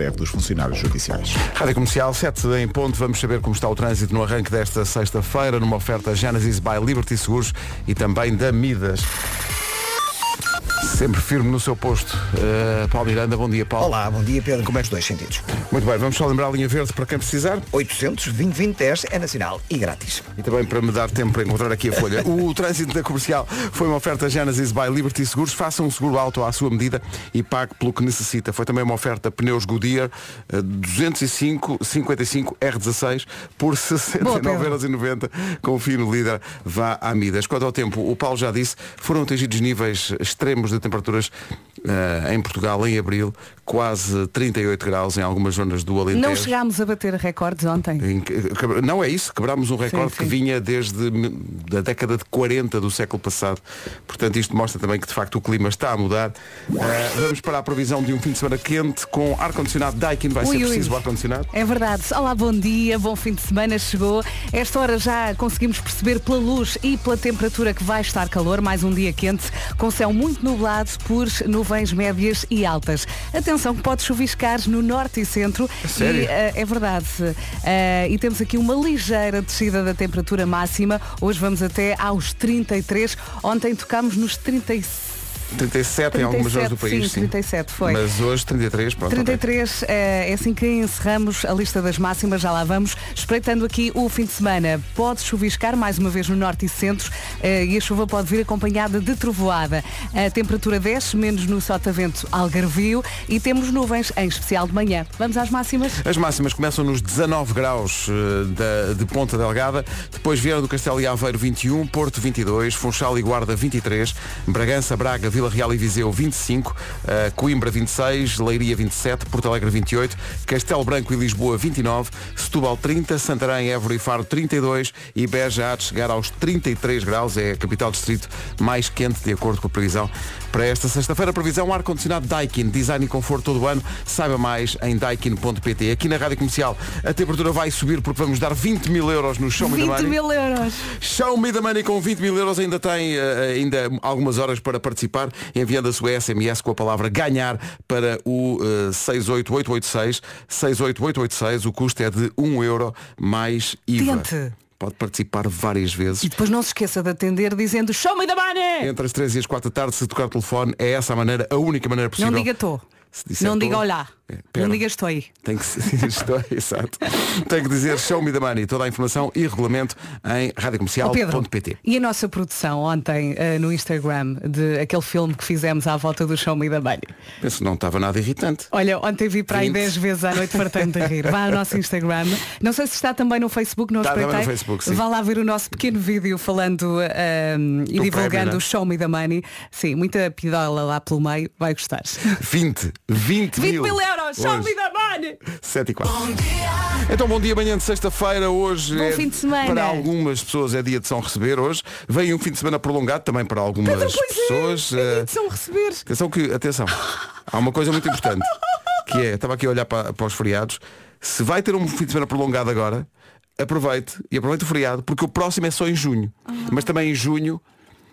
greve dos funcionários judiciais. Rádio Comercial 7 em ponto, vamos saber como está o trânsito no arranque desta sexta-feira, numa oferta Genesis by Liberty Seguros e também da Midas. Sempre firme no seu posto. Uh, Paulo Miranda, bom dia, Paulo. Olá, bom dia, Pedro. Como é que os dois sentidos? Muito bem, vamos só lembrar a linha verde para quem precisar. 800 2010 é nacional e grátis. E também para me dar tempo para encontrar aqui a folha. o trânsito da comercial foi uma oferta Genesis by Liberty Seguros. Faça um seguro auto à sua medida e pague pelo que necessita. Foi também uma oferta pneus Goodyear uh, 205 55 R16 por 69,90€. Confie no líder, vá à Midas. Quanto ao tempo, o Paulo já disse, foram atingidos níveis extremos de temperaturas uh, em Portugal em abril, quase 38 graus em algumas zonas do Alentejo. Não chegámos a bater recordes ontem. Em, não é isso, quebrámos um recorde sim, sim. que vinha desde a década de 40 do século passado. Portanto, isto mostra também que de facto o clima está a mudar. Uh, vamos para a previsão de um fim de semana quente com ar-condicionado Daikin. Vai ui, ser preciso ar-condicionado? É verdade. Olá, bom dia, bom fim de semana chegou. Esta hora já conseguimos perceber pela luz e pela temperatura que vai estar calor. Mais um dia quente, com céu muito nublado por nuvens médias e altas. Atenção que pode chuviscar no norte e centro. Sério? E, uh, é verdade. Uh, e temos aqui uma ligeira descida da temperatura máxima. Hoje vamos até aos 33. Ontem tocámos nos 35. 37, 37 em algumas zonas do país. Sim, 37 foi. Mas hoje 33, pronto. 33 é, é assim que encerramos a lista das máximas, já lá vamos. Espreitando aqui o fim de semana, pode chuviscar mais uma vez no norte e centro eh, e a chuva pode vir acompanhada de trovoada. A temperatura desce, menos no sotavento algarvio e temos nuvens, em especial de manhã. Vamos às máximas? As máximas começam nos 19 graus uh, de Ponta Delgada, depois vieram do Castelo e Aveiro 21, Porto 22, Funchal e Guarda 23, Bragança, Braga, Vila Real e Viseu 25, uh, Coimbra 26, Leiria 27, Porto Alegre 28, Castelo Branco e Lisboa 29, Setúbal 30, Santarém, Évora e Faro 32 e Beja há de chegar aos 33 graus, é a capital distrito mais quente de acordo com a previsão para esta sexta-feira. Previsão ar-condicionado Daikin, design e conforto todo o ano. Saiba mais em daikin.pt. Aqui na Rádio Comercial a temperatura vai subir porque vamos dar 20 mil euros no Show Me the Money. 20 mil euros. Show Me the Money com 20 mil euros ainda tem uh, ainda algumas horas para participar enviando a sua SMS com a palavra ganhar para o uh, 68886 68886. O custo é de 1 euro mais IVA. Tente. Pode participar várias vezes. E depois não se esqueça de atender dizendo Show me the money! Entre as 3 e as 4 da tarde, se tocar o telefone, é essa a maneira, a única maneira possível. Não diga tô. Não diga olá. É, não digas estou aí. Tem que estou aí, exato. Tem que dizer show me the money. Toda a informação e regulamento em radiocomercial.pt. Oh, e a nossa produção ontem uh, no Instagram de aquele filme que fizemos à volta do show me the money. Penso que não estava nada irritante. Olha, ontem vi para aí 10 vezes à noite fartando de rir. Vá ao nosso Instagram. Não sei se está também no Facebook, não está espreitei. no Facebook, sim. Vá lá ver o nosso pequeno vídeo falando uh, e divulgando prémio, o show me the money. Sim, muita pidola lá pelo meio. Vai gostar. 20, 20 mil. 20 mil euros. Me the money. 7 e 4. Então bom dia, amanhã de sexta-feira. Hoje bom é, fim de semana. para algumas pessoas é dia de São Receber hoje. Vem um fim de semana prolongado também para algumas Pedro, pessoas. É, é dia de São Receber. Atenção que, atenção, há uma coisa muito importante, que é, estava aqui a olhar para, para os feriados, se vai ter um fim de semana prolongado agora, aproveite e aproveite o feriado, porque o próximo é só em junho. Ah. Mas também em junho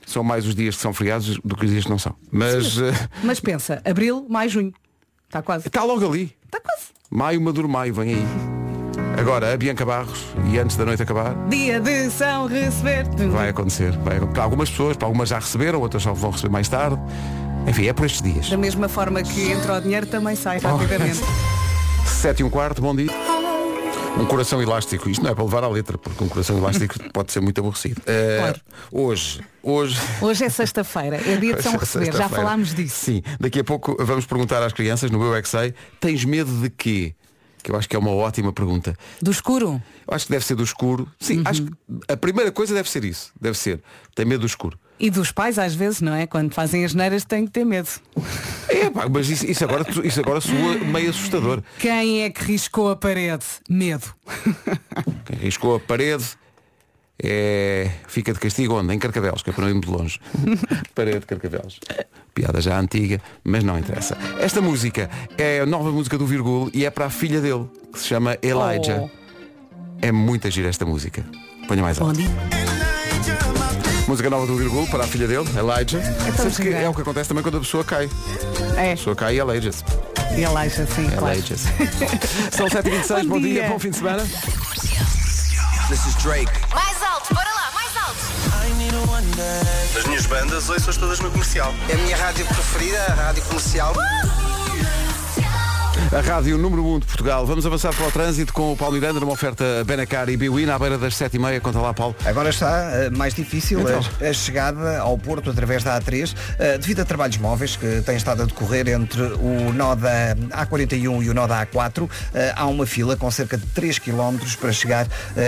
são mais os dias que são feriados do que os dias que não são. Mas, Sim, mas, mas pensa, abril, mais junho. Está quase. Está logo ali. Está quase. Maio, Maduro Maio, vem aí. Agora, a Bianca Barros, e antes da noite acabar. Dia de São Receber. Vai acontecer. Vai, para algumas pessoas, para algumas já receberam, outras só vão receber mais tarde. Enfim, é por estes dias. Da mesma forma que entra o dinheiro, também sai rapidamente. Sete e um quarto, bom dia. Um coração elástico, isto não é para levar à letra, porque um coração elástico pode ser muito aborrecido. Uh, claro. Hoje, hoje. Hoje é sexta-feira, é dia de São é Receber, já falámos disso. Sim, daqui a pouco vamos perguntar às crianças no Eu é sei, tens medo de quê? Que eu acho que é uma ótima pergunta. Do escuro? Eu acho que deve ser do escuro. Sim, Uhum. acho que a primeira coisa deve ser isso. Deve ser. Tem medo do escuro. E dos pais às vezes, não é? Quando fazem as neiras têm que ter medo. É, pá, mas isso, isso agora, isso agora soa meio assustador. Quem é que riscou a parede? Medo. Quem riscou a parede é... fica de castigo onde? Em Carcavelos, que é para não ir muito longe. parede de Carcavelos. Piada já antiga, mas não interessa. Esta música é a nova música do Virgul e é para a filha dele, que se chama Elijah. Oh. É muito gira esta música. Ponha mais Bom alto. dia. Música nova do Virgul para a filha dele, Elijah. Sabes que é o que acontece também quando a pessoa cai. É. A pessoa cai e aleija-se. E Elijah, sim, claro. Elijah, sim. São 7h26, bom, Bom dia. dia. bom fim de semana. This is Drake. Mais alto, bora lá, mais alto. As minhas bandas, ouço-as todas no comercial. É a minha rádio preferida, a rádio comercial. A Rádio Número 1 de Portugal. Vamos avançar para o trânsito com o Paulo Miranda numa oferta Benacar e Biwin à beira das 7h30. Conta lá, Paulo. Agora está eh, mais difícil Então. a, a chegada ao Porto através da A3 eh, devido a trabalhos móveis que têm estado a decorrer entre o nó da A41 e o nó da A4. Eh, há uma fila com cerca de 3 km para chegar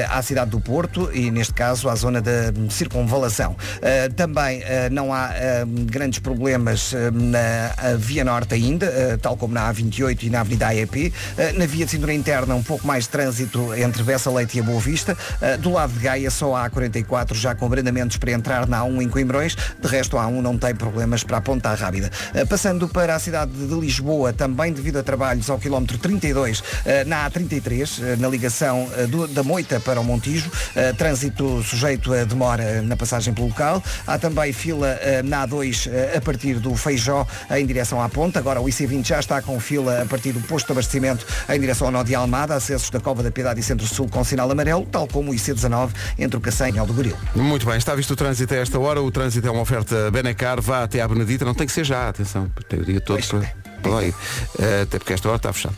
à cidade do Porto e neste caso à zona da circunvalação. Também não há grandes problemas na Via Norte ainda, tal como na A28 e na Avenida AEP. Eh, na via de cintura interna um pouco mais de trânsito entre Bessa Leite e a Boa Vista. Eh, do lado de Gaia só há A44 já com abrandamentos para entrar na A1 em Coimbrões. De resto a A1 não tem problemas para a Ponta Rábida. Eh, passando para a cidade de Lisboa, também devido a trabalhos ao quilómetro 32 eh, na A33, eh, na ligação da Moita para o Montijo, trânsito sujeito a demora na passagem pelo local. Há também fila na A2 eh, a partir do Feijó em direção à ponta. Agora o IC20 já está com fila a partir do posto de abastecimento em direção ao nó de Almada, acessos da Cova da Piedade e Centro-Sul com sinal amarelo, tal como o IC19 entre o Cacém e o do Goril. Muito bem, está visto o trânsito a esta hora. O trânsito é uma oferta Benacar. Vá até à Benedita. Não tem que ser já, atenção. Tem o dia todo Pois. para. Eh, até porque esta hora está fechado.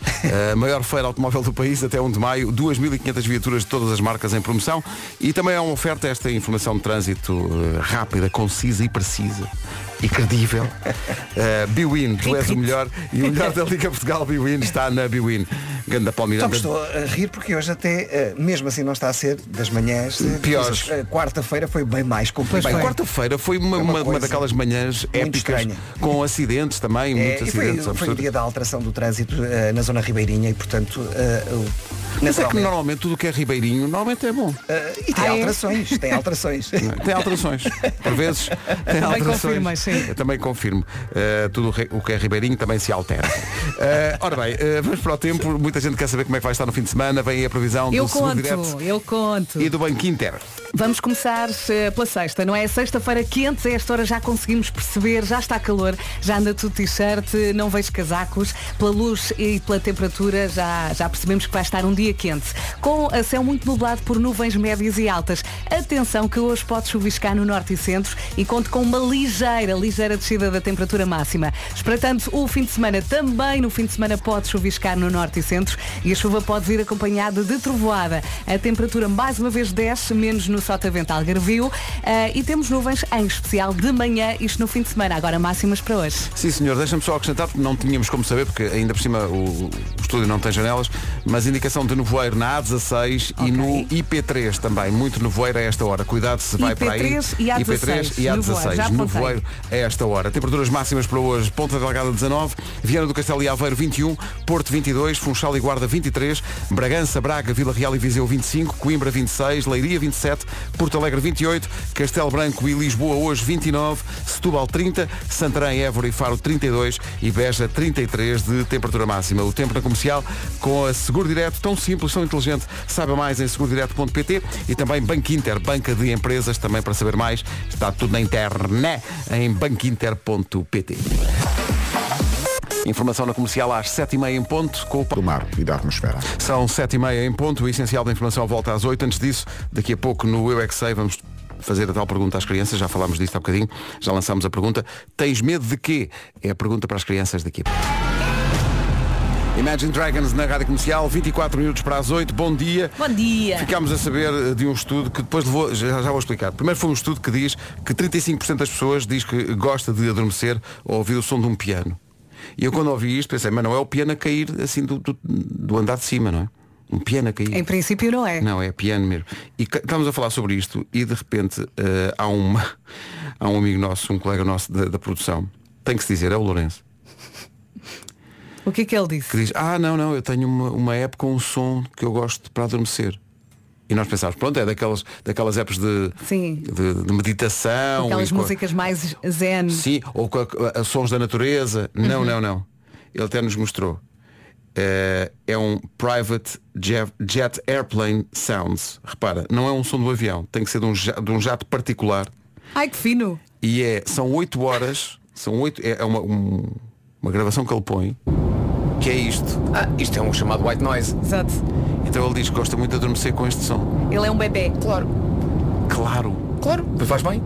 A maior feira automóvel do país até 1 de maio, 2.500 viaturas de todas as marcas em promoção e também é uma oferta esta informação de trânsito eh, rápida, concisa e precisa e credível. Uh, Biwin, tu és o melhor e o melhor da Liga Portugal Biwin está na Biwin. Ganda Miranda. que estou a rir porque hoje até, eh, mesmo assim não está a ser das manhãs eh, Piores. Eh, Quarta-feira foi bem mais complicado. Quarta-feira foi uma, Foi uma uma- daquelas manhãs épicas estranha. com acidentes também, É, muitos e foi, acidentes. foi o dia da alteração do trânsito eh, na zona ribeirinha e portanto o- Mas é que normalmente tudo o que é ribeirinho normalmente é bom. e tem Ah, é? alterações, tem alterações. Tem alterações. Por vezes tem alterações. Sim. Eu também confirmo. Uh, tudo o que é ribeirinho também se altera. Uh, ora bem, uh, vamos para o tempo. Muita gente quer saber como é que vai estar no fim de semana. Vem a previsão Eu do conto, Direto eu conto. e do Banco Inter. Vamos começar eh, pela sexta, não é? Sexta-feira quente, a esta hora já conseguimos perceber, já está calor, já anda tudo t-shirt, não vejo casacos, pela luz e pela temperatura já, já percebemos que vai estar um dia quente. Com a céu muito nublado por nuvens médias e altas. Atenção que hoje pode chuviscar no norte e centro e conto com uma ligeira, ligeira descida da temperatura máxima. Espreitando o fim de semana, também no fim de semana pode chuviscar no norte e centro e a chuva pode vir acompanhada de trovoada. A temperatura mais uma vez desce, menos no Sotavento Algarvio eh, e temos nuvens em especial de manhã, isto no fim de semana. Agora máximas para hoje. Sim, senhor, deixa-me só acrescentar, porque não tínhamos como saber, porque ainda por cima o, o estúdio não tem janelas, mas indicação de nevoeiro na A16 e Ok. no IP3 também. Muito nevoeiro a esta hora. Cuidado se vai para aí. IP3 e A16. IP3 e Nevoeiro, já A16. apontei. Nevoeiro a esta hora. Temperaturas máximas para hoje. Ponta Delgada 19, Viana do Castelo e Aveiro 21, Porto 22, Funchal e Guarda 23, Bragança, Braga, Vila Real e Viseu 25, Coimbra 26, Leiria 27, Porto Alegre 28, Castelo Branco e Lisboa hoje 29, Setúbal 30, Santarém, Évora e Faro 32 e Beja 33 de temperatura máxima. O tempo na comercial com a Seguro Direto, tão simples, tão inteligente. Saiba mais em segurodireto.pt e também Banco Inter, banca de empresas, também para saber mais. Está tudo na internet em banquinter.pt. Informação na comercial às 7h30 em ponto com o do mar e da atmosfera. são sete e meia em ponto, o essencial da informação volta às oito. Antes disso, daqui a pouco no Eu é que Sei, vamos fazer a tal pergunta às crianças, já falámos disto há bocadinho, já lançámos a pergunta. Tens medo de quê? É a pergunta para as crianças daqui. Imagine Dragons na Rádio Comercial, 24 minutos para as 8, bom dia. Bom dia. Ficámos a saber eh, de um estudo que depois levou, já, já vou explicar. Primeiro foi um estudo que diz que 35% das pessoas diz que gosta de adormecer ao ouvir o som de um piano. E eu quando ouvi isto pensei, mas não é o piano a cair assim do, do, do andar de cima, não é? Um piano a cair. Em princípio não é. Não, é piano mesmo. E estamos a falar sobre isto e de repente eh, há, uma, há um amigo nosso, um colega nosso da, da produção, tem que se dizer, é o Lourenço, O que é que ele disse? que diz, ah não, não, eu tenho uma, uma app com um som que eu gosto para adormecer. E nós pensámos, pronto, é daquelas, daquelas apps de, Sim. de, de meditação. Aquelas com- músicas mais zen. Sim, ou com a, a sons da natureza. Não, não, não. Ele até nos mostrou. Eh, é um Private Jet, Jet Airplane Sounds. Repara, não é um som do avião, tem que ser de um, de um jato particular. Ai que fino. E é, são 8 horas, são 8, é é uma, um- uma gravação que ele põe Que é isto? Ah, isto é um chamado white noise. Exato. Então ele diz que gosta muito de adormecer com este som. Ele é um bebê. Claro. Claro. Claro. Mas faz bem.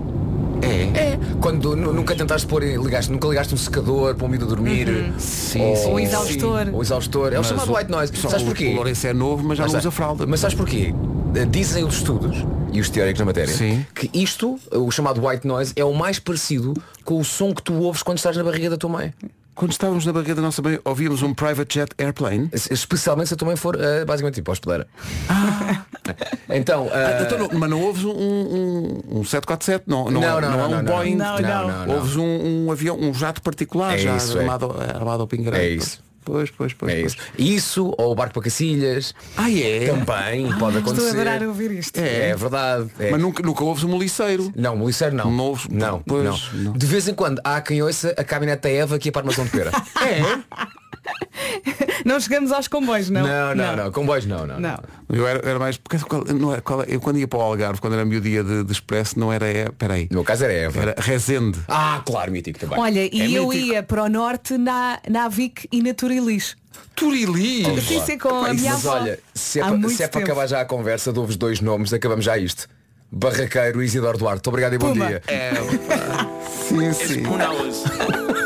É. É. Quando nu- nunca tentaste pôr, ligaste, nunca ligaste um secador para o miúdo dormir. Sim, ou, sim, O exaustor. O exaustor. É o Mas chamado white noise. Só Sabes o- porquê? O Lourenço é novo, mas já Mas não usa fralda. Mas sabes porquê? Eh, Dizem os estudos e os teóricos na matéria Sim. que isto, o chamado white noise, é o mais parecido com o som que tu ouves quando estás na barriga da tua mãe. Quando estávamos na barriga da nossa mãe, ouvíamos um private jet airplane. Especialmente se a tua mãe for eh, basicamente tipo hospedeira. então, eh, Então não- mas não ouves um, um, um 747, não, não, Não, não, não é não, um não, não. Boeing. Não, não. não. Ouves um, um avião, um jato particular É já isso, é. armado, armado ao pingarelho. É isso. Pois, pois, pois. é pois. isso. Isso ou o barco para Cacilhas. Ah, é? Também pode Estou a acontecer. adorar ouvir isto. É, é verdade. é. Mas nunca, nunca ouves um moliceiro. Não, o Liceiro não. Não ouves- não, pois, não. não. De vez em quando há quem ouça a caminhonete da Eva aqui a Parmação de Pera. É? Não chegamos aos comboios, não? não, não, não. Comboios não, não. Não. Eu era, era mais. porque qual- não é- qual é- eu quando ia para o Algarve, quando era meu dia de, de expresso, não era. é- Peraí. No meu caso era Eva. Era Rezende. Ah, claro, mítico também. Olha, e eu mítico. ia para o norte na, na Avic e na Turilis. Turili! Sim, sim, com a minha Mas avó. olha, se é, muito se é para acabar já a conversa, dou-vos dois nomes, acabamos já isto. Barraqueiro e Isidoro Duarte. Obrigado e bom Puma. dia. Sim, sim.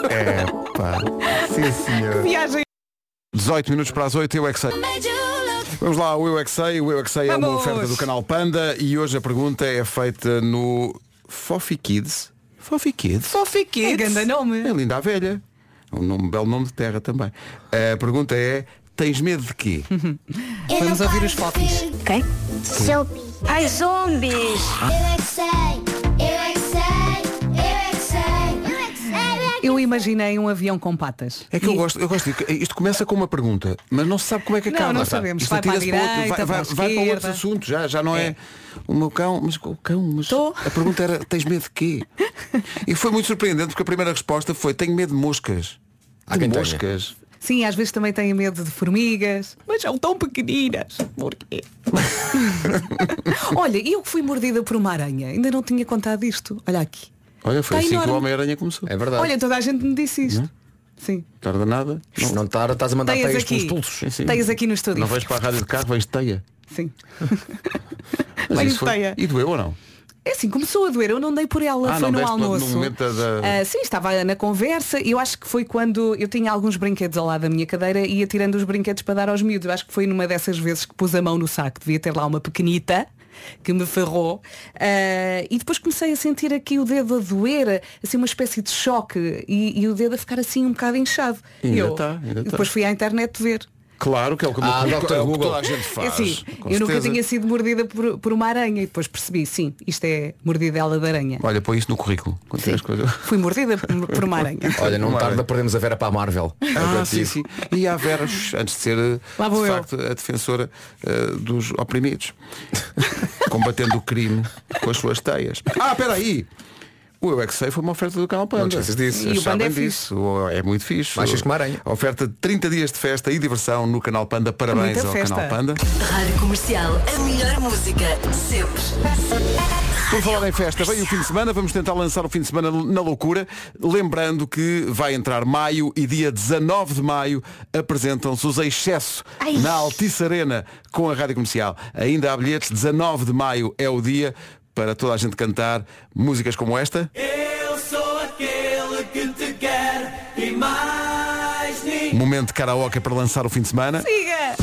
É, pá. Sim, senhor. Viagem. 18 minutos para as 8, eu é que sei. Vamos lá, o Eu é que sei. O Eu é que sei é uma Vamos. oferta do canal Panda e hoje a pergunta é feita no Fofi Kids. Fofi Kids? Fofi É grande nome. É linda a velha. Um nome, belo nome de terra também. A pergunta é, tens medo de quê? Vamos ouvir os fofis. Ok? Zombies. Ai, zombies! Eu é que sei, imaginei um avião com patas. É que eu E- gosto, eu gosto isto começa com uma pergunta, mas não se sabe como é que Não, acaba. não está. sabemos. Isto Vai para a atira-se outro- direita, vai, vai, para a vai para outros assuntos, já, já não é. O meu cão, mas o cão, mas Tô. a pergunta era, tens medo de quê? E foi muito surpreendente porque a primeira resposta foi, tenho medo de moscas. Há De quem tenha. moscas. Sim, às vezes também tenho medo de formigas, mas são tão pequeninas. Porquê? Olha, eu que fui mordida por uma aranha, ainda não tinha contado isto. Olha aqui. Olha, foi Está assim que o. Homem-Aranha começou. É verdade. Olha, toda a gente me disse isto. Sim. Tarda nada. não, não tá- estás a mandar Teias teias pelos aqui. pulsos. Sim, sim. Teias aqui no estúdio. Não vais para a rádio de carro, vens de teia. Sim. Mas Venho isso foi- de teia. E doeu ou não? É assim, começou a doer, eu não dei por ela, Ah, foi não no deste no- no almoço. momento da- da- Ah, sim, estava na conversa, eu acho que foi quando eu tinha alguns brinquedos ao lado da minha cadeira e ia tirando os brinquedos para dar aos miúdos. Eu acho que foi numa dessas vezes que pus a mão no saco, devia ter lá uma pequenita que me ferrou Ah, e depois comecei a sentir aqui o dedo a doer, assim uma espécie de choque e, e o dedo a ficar assim um bocado inchado. Ainda E eu tá, ainda tá. depois fui à internet ver. Claro que é o que, Ah, é o Dr. que Google. toda a gente É faz. assim, com eu nunca tinha sido mordida por, por uma aranha e depois percebi, sim, isto é mordidela de aranha. Olha, põe isso no currículo. Quando tiveres coisa. Fui mordida por, uma aranha. Olha, não tarda perdemos a Vera para a Marvel. É Ah, te sim, sim. E a Vera, antes de ser de eu. facto a defensora eh, dos oprimidos, combatendo o crime com as suas teias. Ah, espera aí! O Eu é que sei foi uma oferta do canal Panda. Não te esqueças disso. Vocês E o Panda sabem é fixe. disso. O- É muito fixe. Mais fixe que uma aranha. Oferta de 30 dias de festa e diversão no canal Panda. Parabéns Muita ao festa. canal Panda. Rádio Comercial, a melhor música sempre. Por falar em festa, vem o fim de semana, vamos tentar lançar o fim de semana na loucura, lembrando que vai entrar maio e dia 19 de maio apresentam-se os Excesso na Altice Arena com a Rádio Comercial. Ainda há bilhetes, 19 de maio é o dia para toda a gente cantar músicas como esta. Momento de karaoke para lançar o fim de semana. Siga!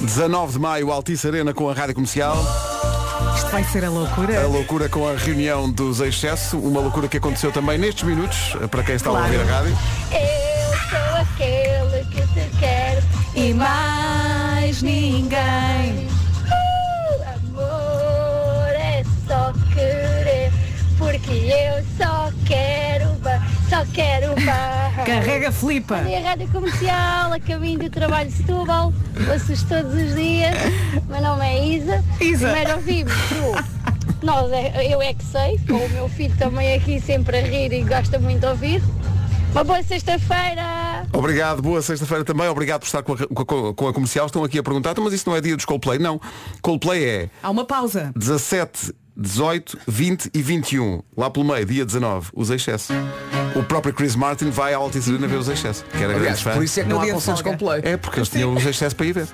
19 de maio, Altice Arena com a Rádio Comercial. Isto vai ser a loucura. A loucura com a reunião dos Excesso, uma loucura que aconteceu também nestes minutos, para quem está a Claro. ouvir a rádio. Eu sou aquele que te quero. E mais ninguém. Uh, amor é só querer. Porque eu só quero, só quero barra. Carrega Flipa. E a Rádio Comercial, a caminho do trabalho de Setúbal, ouço-os todos os dias. Meu nome é Isa. Isa. Primeiro ouvimos o Nós é, Eu É Que Sei, com o meu filho também aqui sempre a rir e gosta muito de ouvir. Uma boa sexta-feira! Obrigado, boa sexta-feira também, obrigado por estar com a, com a- com a comercial. Estão aqui a perguntar, "Então, mas isso não é dia dos Coldplay? Não. Coldplay é Há uma pausa. 17 18, 20 e 21. Lá pelo meio, dia 19, os excesso. O próprio Chris Martin vai à Altice Arena ver os excesso. Que era Aliás, grande fã. por isso é que não há dia de concertos folga. com play. É porque eles tinham os excessos para ir ver.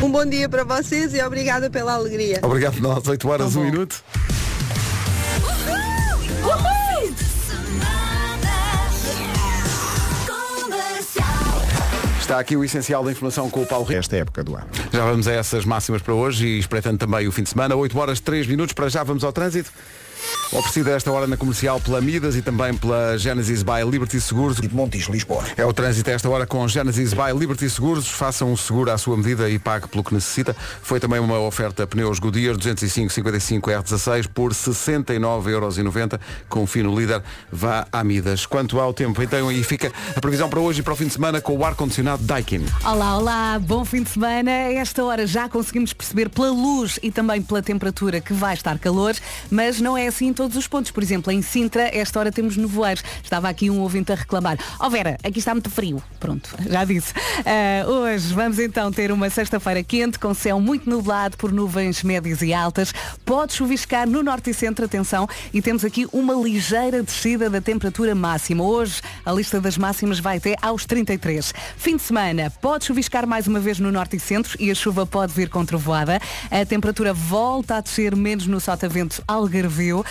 Um bom dia para vocês e obrigada pela alegria. Obrigado, nós, 8 horas, 1 minuto. Está aqui o essencial da informação com o Paulo Rico. Esta época do ano. Já vamos a essas máximas para hoje e espreitando também o fim de semana. 8 horas 3 minutos, para já vamos ao trânsito. Oferecida esta hora na comercial pela Midas e também pela Genesis by Liberty Seguros. de Montijo, Lisboa. É o trânsito a esta hora com Genesis by Liberty Seguros. Façam um seguro à sua medida e pague pelo que necessita. Foi também uma oferta pneus Goodyear 205-55 R16 por 69,90€. Confie no líder, vá à Midas. Quanto ao tempo, então aí fica a previsão para hoje e para o fim de semana com o ar-condicionado Daikin. Olá, olá, bom fim de semana. A esta hora já conseguimos perceber pela luz e também pela temperatura que vai estar calor, mas não é assim todos os pontos. Por exemplo, em Sintra, esta hora temos nevoeiros. Estava aqui um ouvinte a reclamar. Ó Vera, aqui está muito frio. Pronto, já disse. Ah, hoje vamos então ter uma sexta-feira quente, com céu muito nublado por nuvens médias e altas. Pode chuviscar no norte e centro, atenção, e temos aqui uma ligeira descida da temperatura máxima. Hoje a lista das máximas vai até aos 33. Fim de semana, pode chuviscar mais uma vez no norte e centro e a chuva pode vir com trovoada. A temperatura volta a descer menos no sotavento algarvio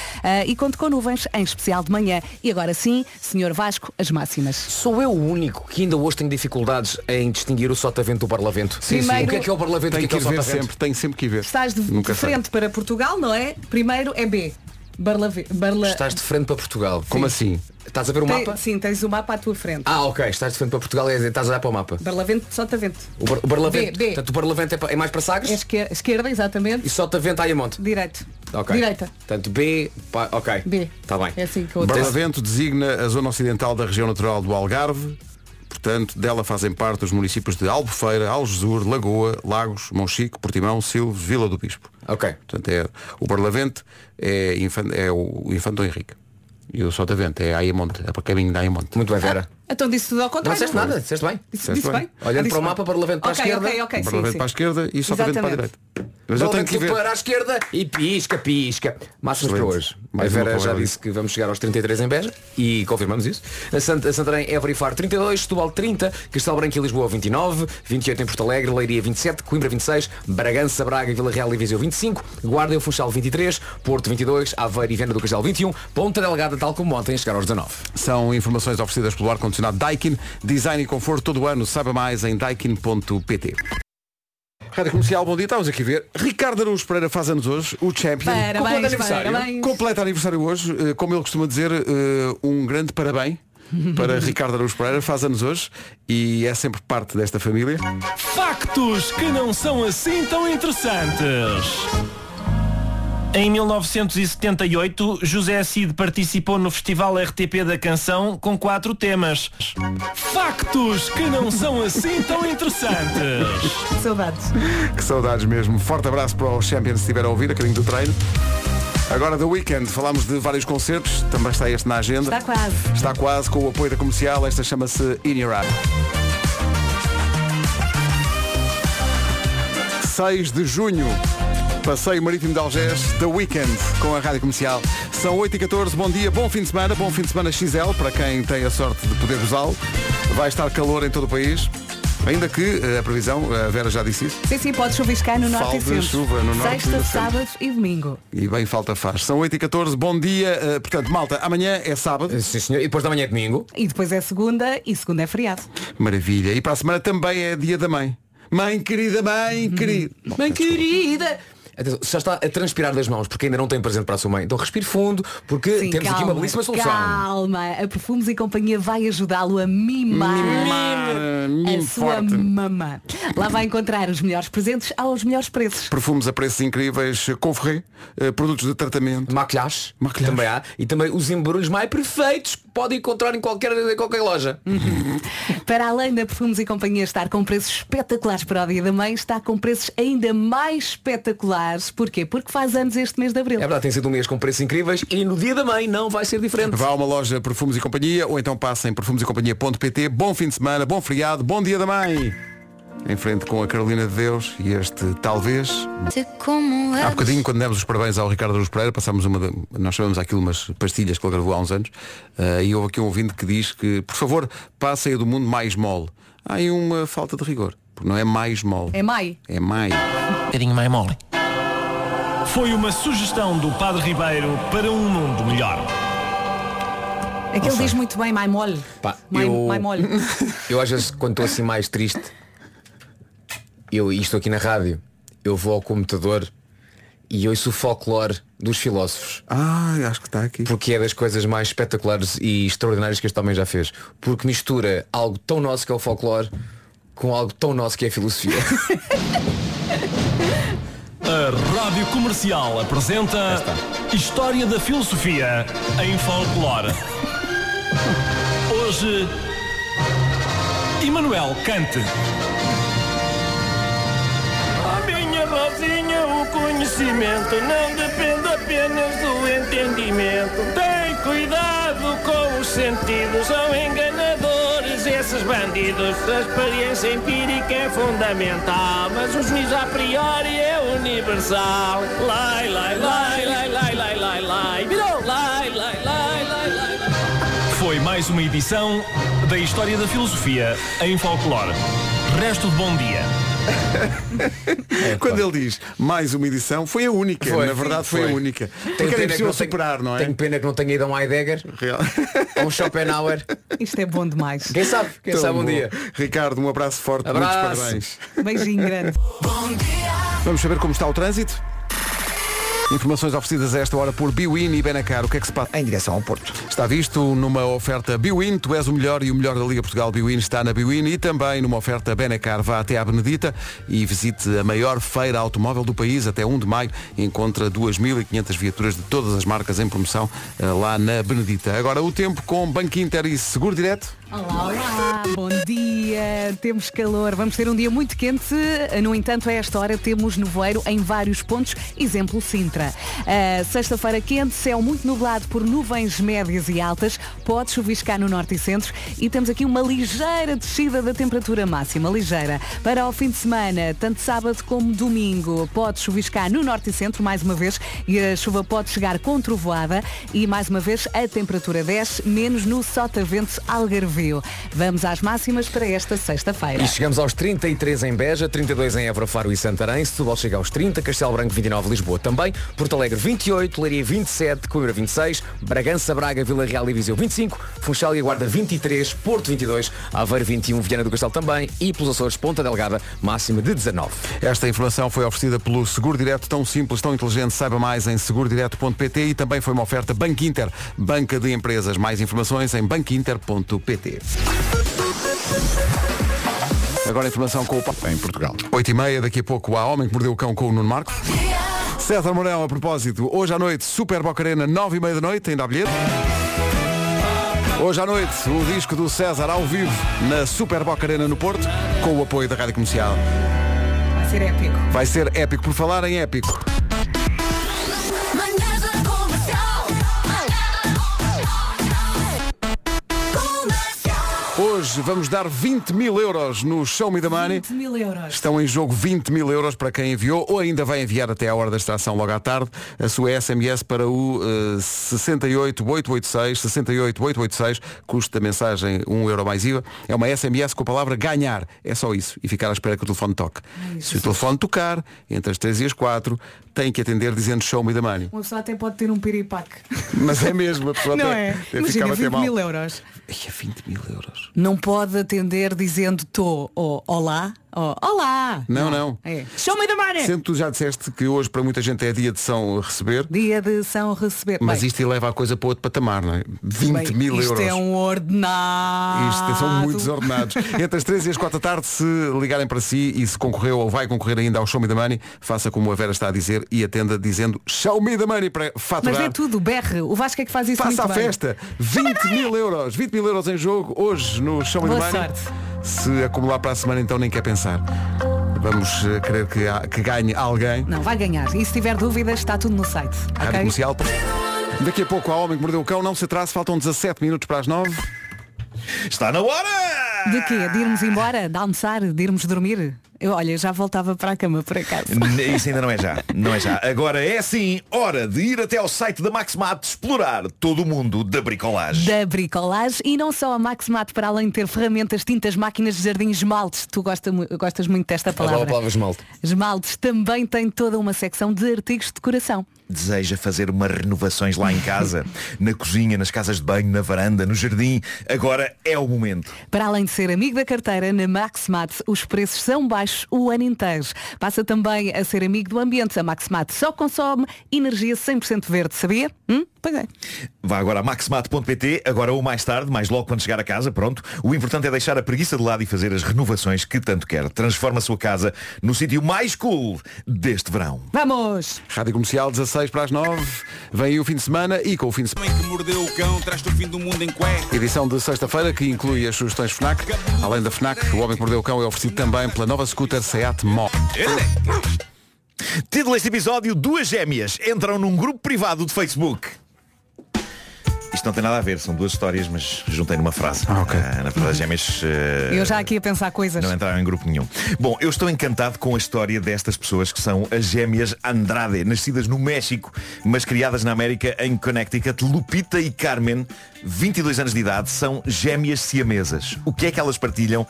e conto com nuvens, em especial de manhã. E agora sim, senhor Vasco, as máximas. Sou eu o único que ainda hoje tenho dificuldades em distinguir o sotavento do parlamento. Sim, sim. O que é que é o parlamento Tem o que é que que é ir ver sempre, tem sempre que ir ver. Estás de, Nunca de sei. frente para Portugal, não é? Primeiro é B. Barlave, Barla... Estás de frente para Portugal. Como assim? Estás a ver o Tem- mapa? sim, tens o mapa à tua frente. Ah, ok. Estás de frente para Portugal e estás a olhar para o mapa. Barlavento, Sotavento. O, bar, o Barlavento. B, B. Portanto, o Barlavento é, pa- é mais para Sagres É esquerda, esquerda, exatamente. e Sotavento aí a monte. Direito. Ok. Direita. Portanto, B, pa- ok. B. Está bem. É assim que eu Barlavento designa a zona ocidental da região natural do Algarve. Portanto, dela fazem parte os municípios de Albufeira, Algesur, Lagoa, Lagos, Monchique, Portimão, Silves, Vila do Bispo. Ok. Portanto, é, o Barlavento é, infan- é o Infante Dom Henrique. E o Sotavento é Ayamonte, é para caminho da Ayamonte. Muito bem, Vera. Então disse tudo ao Não contrário. disseste nada, disseste bem. Disse, disse bem. bem. Olhando Ah, disse para o mapa, Barlavento para a esquerda. Ok, ok, sim, Barlavento sim. para a esquerda e Sotavento para a Exatamente. direita. Mas eu tenho que ver. para a esquerda e pisca, pisca. Máximas para hoje. Mais a Vera para já disse que vamos chegar aos 33 em Beja e confirmamos isso. A, Sant a Santarém é Faro 32, Setúbal 30, Castelo Branco e Lisboa 29, 28 em Porto Alegre, Leiria 27, Coimbra 26, Bragança, Braga, Vila Real e Viseu 25, Guarda e o Funchal 23, Porto 22, Aveiro e Viana do Castelo 21, Ponta Delgada, tal como ontem, chegar aos 19. São informações oferecidas pelo ar-condicionado Daikin, design e conforto todo o ano. Saiba mais em daikin.pt. Rádio Comercial, bom dia. Estamos aqui a ver. Ricardo Araújo Pereira faz anos hoje, o champion. Parabéns, aniversário. parabéns. Completa aniversário hoje, eh, como ele costuma dizer, eh, um grande parabéns para Ricardo Araújo Pereira, faz anos hoje e é sempre parte desta família. Factos que não são assim tão interessantes. Em 1978, José Cid participou no Festival RTP da Canção com quatro temas. Factos que não são assim tão interessantes. Saudades. Que saudades mesmo. Forte abraço para o champion se estiver a ouvir, a caminho do treino. Agora, The Weekend, falámos de vários concertos, também está este na agenda. Está quase. Está quase com o apoio da comercial, esta chama-se In Your Eye. 6 de junho, Passeio Marítimo de Algés, The Weekend, com a Rádio Comercial. São 8h14, bom dia, bom fim de semana, bom fim de semana XL, para quem tem a sorte de poder gozá-lo. Vai estar calor em todo o país, ainda que eh, a previsão, a Vera já disse isso, Sim, sim, pode chuviscar no norte Falta e centro. chuva no norte e Sexta, sábado e domingo. e bem falta faz. São 8h14, bom dia, eh, portanto, malta, amanhã é sábado. Sim, senhor. E depois da manhã é domingo. E depois é segunda e segunda é feriado. Maravilha. E para a semana também é dia da mãe. Mãe querida, mãe querida. Mãe querida! Atenção, já está a transpirar das mãos porque ainda não tem presente para a sua mãe. Então respire fundo porque Sim, temos aqui calma, uma belíssima solução. Calma, a Perfumes e Companhia vai ajudá-lo a mimar, Mimar, a sua forte. mamã. Lá vai encontrar os melhores presentes aos melhores preços. Perfumes a preços incríveis, Conferré, eh, produtos de tratamento. Maquilhagem, Maquilhagem. também há. E também os embrulhos mais perfeitos que podem encontrar em qualquer, em qualquer loja. Para além da Perfumes e Companhia estar com preços espetaculares para o Dia da Mãe, está com preços ainda mais espetaculares. Porquê? Porque faz anos este mês de Abril. É verdade, tem sido um mês com preços incríveis e no dia da mãe não vai ser diferente. Vá a uma loja Perfumes e Companhia ou então passa em perfumesecompanhia.pt. Bom fim de semana, bom feriado, bom dia da mãe. em frente com a Carolina de Deus e este talvez. Como Há bocadinho, quando demos os parabéns ao Ricardo Aruz Pereira, passámos uma. de- nós chamamos aquilo umas pastilhas que ele gravou há uns anos, eh, e houve aqui um ouvinte que diz que, por favor, passem do mundo mais mole. Há aí uma falta de rigor, porque não é mais mole. É mai. É mais. Um bocadinho mais mole. Foi uma sugestão do Padre Ribeiro para um mundo melhor. É que ele diz muito bem, mai mole. Pá, Mai, eu, mai mole. eu às vezes quando estou assim mais triste, eu e estou aqui na rádio, eu vou ao computador e ouço o folclore dos filósofos. Ah, acho que está aqui. Porque é das coisas mais espetaculares e extraordinárias que este homem já fez. Porque mistura algo tão nosso que é o folclore com algo tão nosso que é a filosofia. A Rádio Comercial apresenta História da Filosofia em Folclore. Hoje, Emanuel Kant. A minha Rosinha, o conhecimento não depende apenas do entendimento. Tem cuidado com os sentidos, são enganadores esses bandidos. A experiência empírica é fundamental, mas o juízo a priori é universal. Lai, lai, lai, lai, lai, lai, lai, lai, virou lai, lai, lai, lai, lai. Foi mais uma edição da História da Filosofia em Folclore. Resto de bom dia. Quando ele diz mais uma edição, foi a única. Foi. Na verdade, foi, Foi. a única. Era que não tenho- superar, não é? Tenho pena que não tenha ido a um Heidegger Real. ou um Schopenhauer. Isto é bom demais. Quem sabe? Quem Tão sabe um bom. dia. Ricardo, um abraço forte, Abraço. muitos parabéns. Beijinho grande. Vamos saber como está o trânsito? Informações oferecidas a esta hora por Biwin e Benacar. O que é que se passa? Em direção ao Porto. Está visto numa oferta Biwin, tu és o melhor e o melhor da Liga Portugal Biwin está na Biwin e também numa oferta Benacar. Vá até à Benedita e visite a maior feira automóvel do país até 1 de maio. Encontra 2.500 viaturas de todas as marcas em promoção eh, lá na Benedita. Agora o tempo com Banco Inter e Seguro Direto. Olá, olá, bom dia. Temos calor, vamos ter um dia muito quente. No entanto, a esta hora temos nevoeiro em vários pontos, exemplo Sintra. Ah, Sexta-feira quente, céu muito nublado por nuvens médias e altas, pode chuviscar no norte e centro e temos aqui uma ligeira descida da temperatura máxima, ligeira. Para o fim de semana, tanto sábado como domingo, pode chuviscar no norte e centro mais uma vez e a chuva pode chegar com trovoada e mais uma vez a temperatura desce, menos no Sotavento Algarvio. Vamos às máximas para esta sexta-feira. E chegamos aos 33 em Beja, 32 em Évora, Faro e Santarém, Setúbal chega aos 30, Castelo Branco 29, Lisboa também, Porto Alegre 28, Leiria 27, Coimbra 26, Bragança, Braga, Vila Real e Viseu 25, Funchal e Guarda 23, Porto 22, Aveiro 21, Viana do Castelo também e pelos Açores Ponta Delgada, máxima de 19. Esta informação foi oferecida pelo Seguro Direto, tão simples, tão inteligente. Saiba mais em segurodireto.pt e também foi uma oferta Banco Inter, banca de empresas. Mais informações em banquinter.pt. Agora a informação com o Paulo. Em Portugal. 8 e meia, daqui a pouco há Homem que Mordeu o Cão com o Nuno Marco. César Mourão, a propósito, hoje à noite, Super Boca Arena, 9 e meia da noite, ainda há bilhete. Hoje à noite, o disco do César ao vivo na Super Boca Arena no Porto, com o apoio da Rádio Comercial. Vai ser épico. Vai ser épico, por falar em épico. Hoje vamos dar 20 mil euros no Show Me the Money. 20 mil euros. Estão em jogo 20 mil euros para quem enviou ou ainda vai enviar até à hora da extração logo à tarde a sua SMS para o eh, 68886, 68886, custo da mensagem 1 euro mais IVA. É uma SMS com a palavra ganhar. É só isso. E ficar à espera que o telefone toque. Se o telefone tocar, entre as 3 e as 4, tem que atender dizendo Show Me the Money. Uma pessoa até pode ter um piripaque. Mas é mesmo, a pessoa Não até, é? Imagina, ficava até 20 mal. mil euros. Ai, é 20 mil euros. Não pode atender dizendo tô ou olá ou olá. Não, não. É. Show me the money. Sendo que tu já disseste que hoje para muita gente é dia de São receber, Dia de São receber. mas Bem, isto eleva a coisa para outro patamar, não é? 20 bem, mil isto euros. é um ordenado. Isto são muito desordenados. Entre as 3 e as 4 da tarde, se ligarem para si e se concorreu ou vai concorrer ainda ao Show Me the Money, faça como a Vera está a dizer e atenda dizendo Show Me the Money para Mas faturar. é tudo, berre. O Vasco é que faz isso Faça a bem. festa. 20 mil euros. 20 mil euros em jogo hoje no Show Me the Boa Money. sorte. Se acumular para a semana, então nem quer pensar. Vamos eh, querer que, há- que ganhe alguém. Não, vai ganhar. E se tiver dúvidas, está tudo no site. Rádio ok? Comercial. Daqui a pouco há Homem que Mordeu o Cão. Não se atrase. Faltam 17 minutos para as 9. Está na hora! De quê? De irmos embora? De almoçar? De irmos dormir? Eu, olha, já voltava para a cama, por acaso. Isso ainda não é já, não é já. Agora é sim hora de ir até ao site da Maxmat explorar todo o mundo da bricolagem. Da bricolagem e não só a Maximat para além de ter ferramentas, tintas, máquinas de jardim, esmaltes. Tu gosta gostas muito desta Adoro palavra. a palavra esmalte. Esmaltes também tem toda uma secção de artigos de decoração. Deseja fazer umas renovações lá em casa, na cozinha, nas casas de banho, na varanda, no jardim. Agora é o momento. Para além de ser amigo da carteira, na Maximat os preços são baixos o ano inteiro. Passa também a ser amigo do ambiente. A Maximat só consome energia 100% verde, sabia? Hum? Pois é. Vá agora a maxmat.pt, agora ou mais tarde, mais logo quando chegar a casa, pronto. O importante é deixar a preguiça de lado e fazer as renovações que tanto quer. Transforma a sua casa no sítio mais cool deste verão. Vamos! Rádio Comercial 16 para as 9. Vem aí o fim de semana e com o fim de semana. que mordeu o cão, traz-te o fim do mundo em cueca. Edição de sexta-feira que inclui as sugestões FNAC. Além da FNAC, o Homem que Mordeu o Cão é oferecido também pela nova scooter Seat Mó. Título deste episódio, duas gêmeas entram num grupo privado de Facebook. Isto não tem nada a ver, são duas histórias, mas juntei numa frase. Ah, na verdade, as gêmeas eh, Eu já aqui a pensar coisas. não entraram em grupo nenhum. Bom, eu estou encantado com a história destas pessoas que são as gêmeas Andrade, nascidas no México, mas criadas na América em Connecticut. Lupita e Carmen, 22 anos de idade, são gêmeas siamesas. O que é que elas partilham?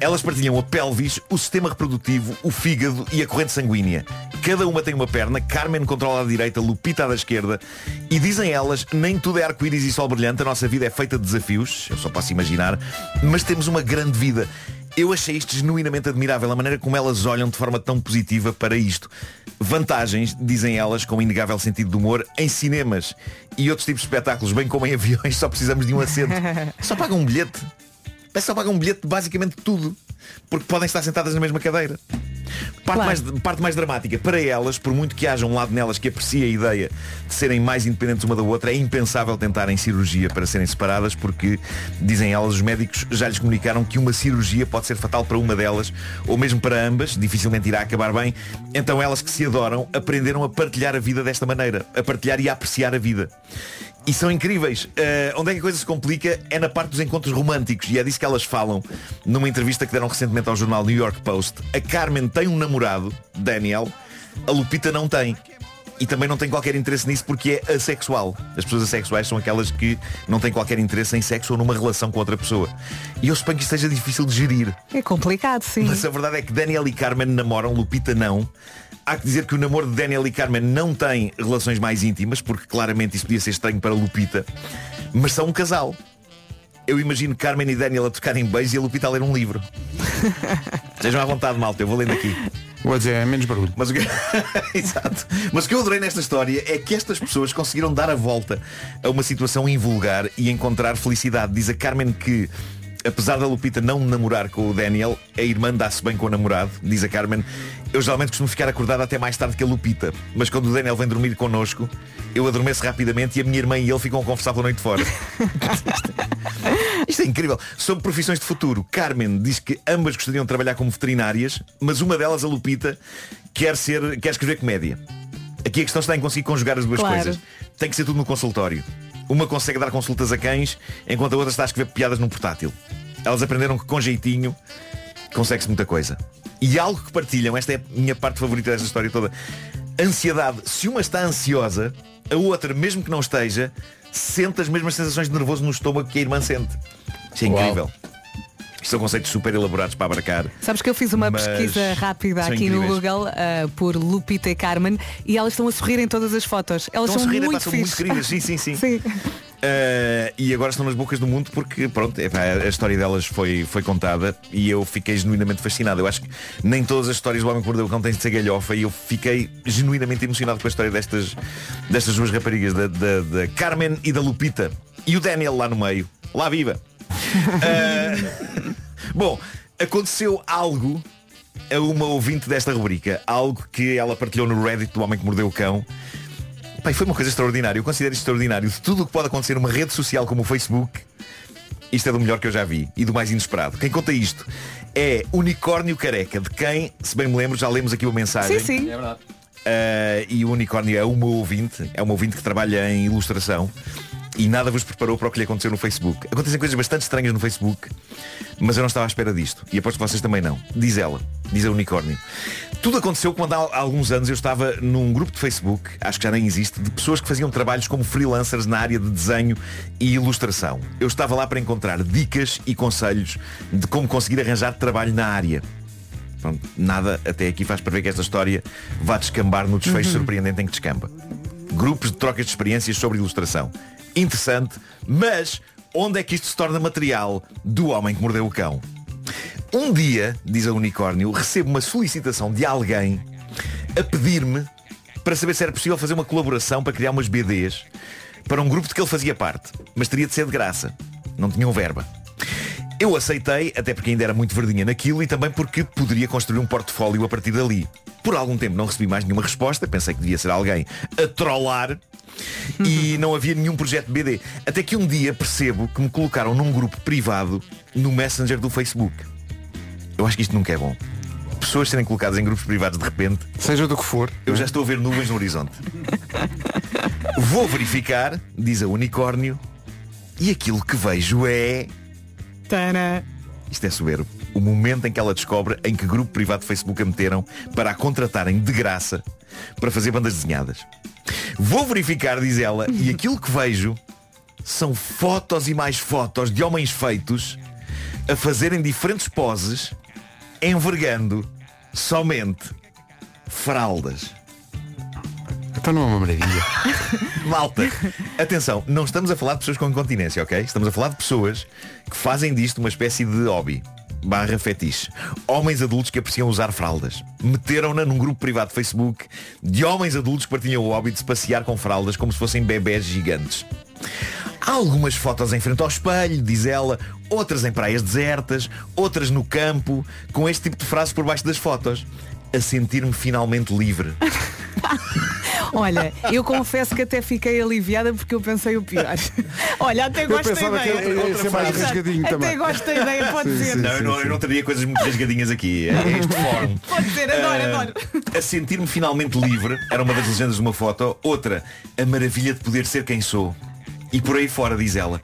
Elas partilham a pelvis, o sistema reprodutivo, o fígado e a corrente sanguínea. Cada uma tem uma perna, Carmen controla a direita, Lupita a da esquerda. E dizem elas, nem tudo é arco-íris e sol brilhante, a nossa vida é feita de desafios, eu só posso imaginar, mas temos uma grande vida. Eu achei isto genuinamente admirável, a maneira como elas olham de forma tão positiva para isto. Vantagens, dizem elas, com inegável sentido de humor, em cinemas e outros tipos de espetáculos, bem como em aviões, só precisamos de um assento. Só pagam um bilhete. Só pagam um bilhete de basicamente tudo. Porque podem estar sentadas na mesma cadeira. Parte, Claro. mais, parte mais dramática. Para elas, por muito que haja um lado nelas que aprecie a ideia de serem mais independentes uma da outra, é impensável tentarem cirurgia para serem separadas, porque, dizem elas, os médicos já lhes comunicaram que uma cirurgia pode ser fatal para uma delas, ou mesmo para ambas, dificilmente irá acabar bem. Então elas que se adoram aprenderam a partilhar a vida desta maneira, a partilhar e a apreciar a vida. E são incríveis. Uh, onde é que a coisa se complica é na parte dos encontros românticos e é disso que elas falam numa entrevista que deram recentemente ao jornal New York Post. A Carmen tem um namorado, Daniel, a Lupita não tem. E também não tem qualquer interesse nisso porque é assexual. As pessoas assexuais são aquelas que não têm qualquer interesse em sexo ou numa relação com outra pessoa. E eu suponho que isto seja difícil de gerir. É complicado, sim. Mas a verdade é que Daniel e Carmen namoram, Lupita não. Há que dizer que o namoro de Daniel e Carmen não tem relações mais íntimas, porque claramente isso podia ser estranho para Lupita. Mas são um casal. Eu imagino Carmen e Daniel a tocarem beijos e a Lupita a ler um livro. Sejam à vontade, malta, eu vou lendo aqui. Vou dizer, é menos barulho. Mas o que... Exato. Mas o que eu adorei nesta história é que estas pessoas conseguiram dar a volta a uma situação invulgar e encontrar felicidade. Diz a Carmen que Apesar da Lupita não namorar com o Daniel, a irmã dá-se bem com o namorado, diz a Carmen. Eu geralmente costumo ficar acordada até mais tarde que a Lupita, mas quando o Daniel vem dormir connosco, eu adormeço rapidamente e a minha irmã e ele ficam a conversar pela noite fora. Isto é incrível. Sobre profissões de futuro, Carmen diz que ambas gostariam de trabalhar como veterinárias, mas uma delas, a Lupita, quer, ser, quer escrever comédia. Aqui a questão está em conseguir conjugar as duas Claro. coisas. Tem que ser tudo no consultório. Uma consegue dar consultas a cães, enquanto a outra está a escrever piadas num portátil. Elas aprenderam que com jeitinho consegue-se muita coisa. E algo que partilham, esta é a minha parte favorita desta história toda. Ansiedade. Se uma está ansiosa, a outra, mesmo que não esteja, sente as mesmas sensações de nervoso no estômago que a irmã sente. Isto é Uau. incrível. São conceitos super elaborados para abarcar. Sabes que eu fiz uma Mas rápida rápida aqui no incríveis. Google ah, por Lupita e Carmen e elas estão a sorrir em todas as fotos. Elas Estão a são sorrir, muito epá, são muito queridas, sim, sim, sim. Sim. Uh, e agora estão nas bocas do mundo porque pronto, epá, a história delas foi, foi contada e eu fiquei genuinamente fascinado. Eu acho que nem todas as histórias do Homem que Mordeu o Cão têm de ser galhofa e eu fiquei genuinamente emocionado com a história destas, destas duas raparigas, da, da, da Carmen e da Lupita. E o Daniel lá no meio. Lá viva! Uh, bom, aconteceu algo a uma ouvinte desta rubrica. Algo que ela partilhou no Reddit do Homem que Mordeu o Cão. Pai, foi uma coisa extraordinária. Eu considero isto extraordinário. De tudo o que pode acontecer numa rede social como o Facebook, isto é do melhor que eu já vi e do mais inesperado. Quem conta isto é Unicórnio Careca, de quem, se bem me lembro, já lemos aqui uma mensagem. Sim, sim. É verdade. Uh, e o Unicórnio é uma ouvinte, é uma ouvinte que trabalha em ilustração. E nada vos preparou para o que lhe aconteceu no Facebook. Acontecem coisas bastante estranhas no Facebook, mas eu não estava à espera disto. E aposto que vocês também não. Diz ela, diz a unicórnio. Tudo aconteceu quando há alguns anos eu estava num grupo de Facebook, acho que já nem existe, de pessoas que faziam trabalhos como freelancers na área de desenho e ilustração. Eu estava lá para encontrar dicas e conselhos de como conseguir arranjar trabalho na área. Pronto, nada até aqui faz para ver que esta história vá descambar no desfecho Uhum. surpreendente em que descamba. Grupos de trocas de experiências sobre ilustração. Interessante, mas onde é que isto se torna material do homem que mordeu o cão? Um dia, diz a unicórnio, recebo uma solicitação de alguém a pedir-me para saber se era possível fazer uma colaboração para criar umas BDs para um grupo de que ele fazia parte. Mas teria de ser de graça. Não tinham verba. Eu aceitei, até porque ainda era muito verdinha naquilo e também porque poderia construir um portfólio a partir dali. Por algum tempo não recebi mais nenhuma resposta, pensei que devia ser alguém a trollar e não havia nenhum projeto de BD. Até que um dia percebo que me colocaram num grupo privado no Messenger do Facebook. Eu acho que isto nunca é bom. Pessoas serem colocadas em grupos privados de repente. Seja do que for. Eu já estou a ver nuvens no horizonte. Vou verificar, diz a unicórnio, e aquilo que vejo é. Tana. Isto é soberbo. O momento em que ela descobre em que grupo privado de Facebook a meteram para a contratarem de graça para fazer bandas desenhadas. Vou verificar, diz ela, e aquilo que vejo são fotos e mais fotos de homens feitos a fazerem diferentes poses, envergando somente fraldas. Então não é uma maravilha. Malta, atenção, não estamos a falar de pessoas com incontinência, ok? Estamos a falar de pessoas que fazem disto uma espécie de hobby. Barra fetiche. Homens adultos que apreciam usar fraldas. Meteram-na num grupo privado de Facebook de homens adultos que partilham o hobby de se passear com fraldas como se fossem bebés gigantes. Há algumas fotos em frente ao espelho, diz ela, outras em praias desertas, outras no campo, com este tipo de frases por baixo das fotos. A sentir-me finalmente livre. Olha, eu confesso que até fiquei aliviada porque eu pensei o pior. Olha, até gosto da que ideia. ia ser mais rasgadinho Até também. gosto da ideia, pode ser. não, eu não, eu não teria coisas muito rasgadinhas aqui. É este fórum. Pode ser, adoro, Ah, adoro. A sentir-me finalmente livre, era uma das legendas de uma foto. Outra, a maravilha de poder ser quem sou. E por aí fora, diz ela,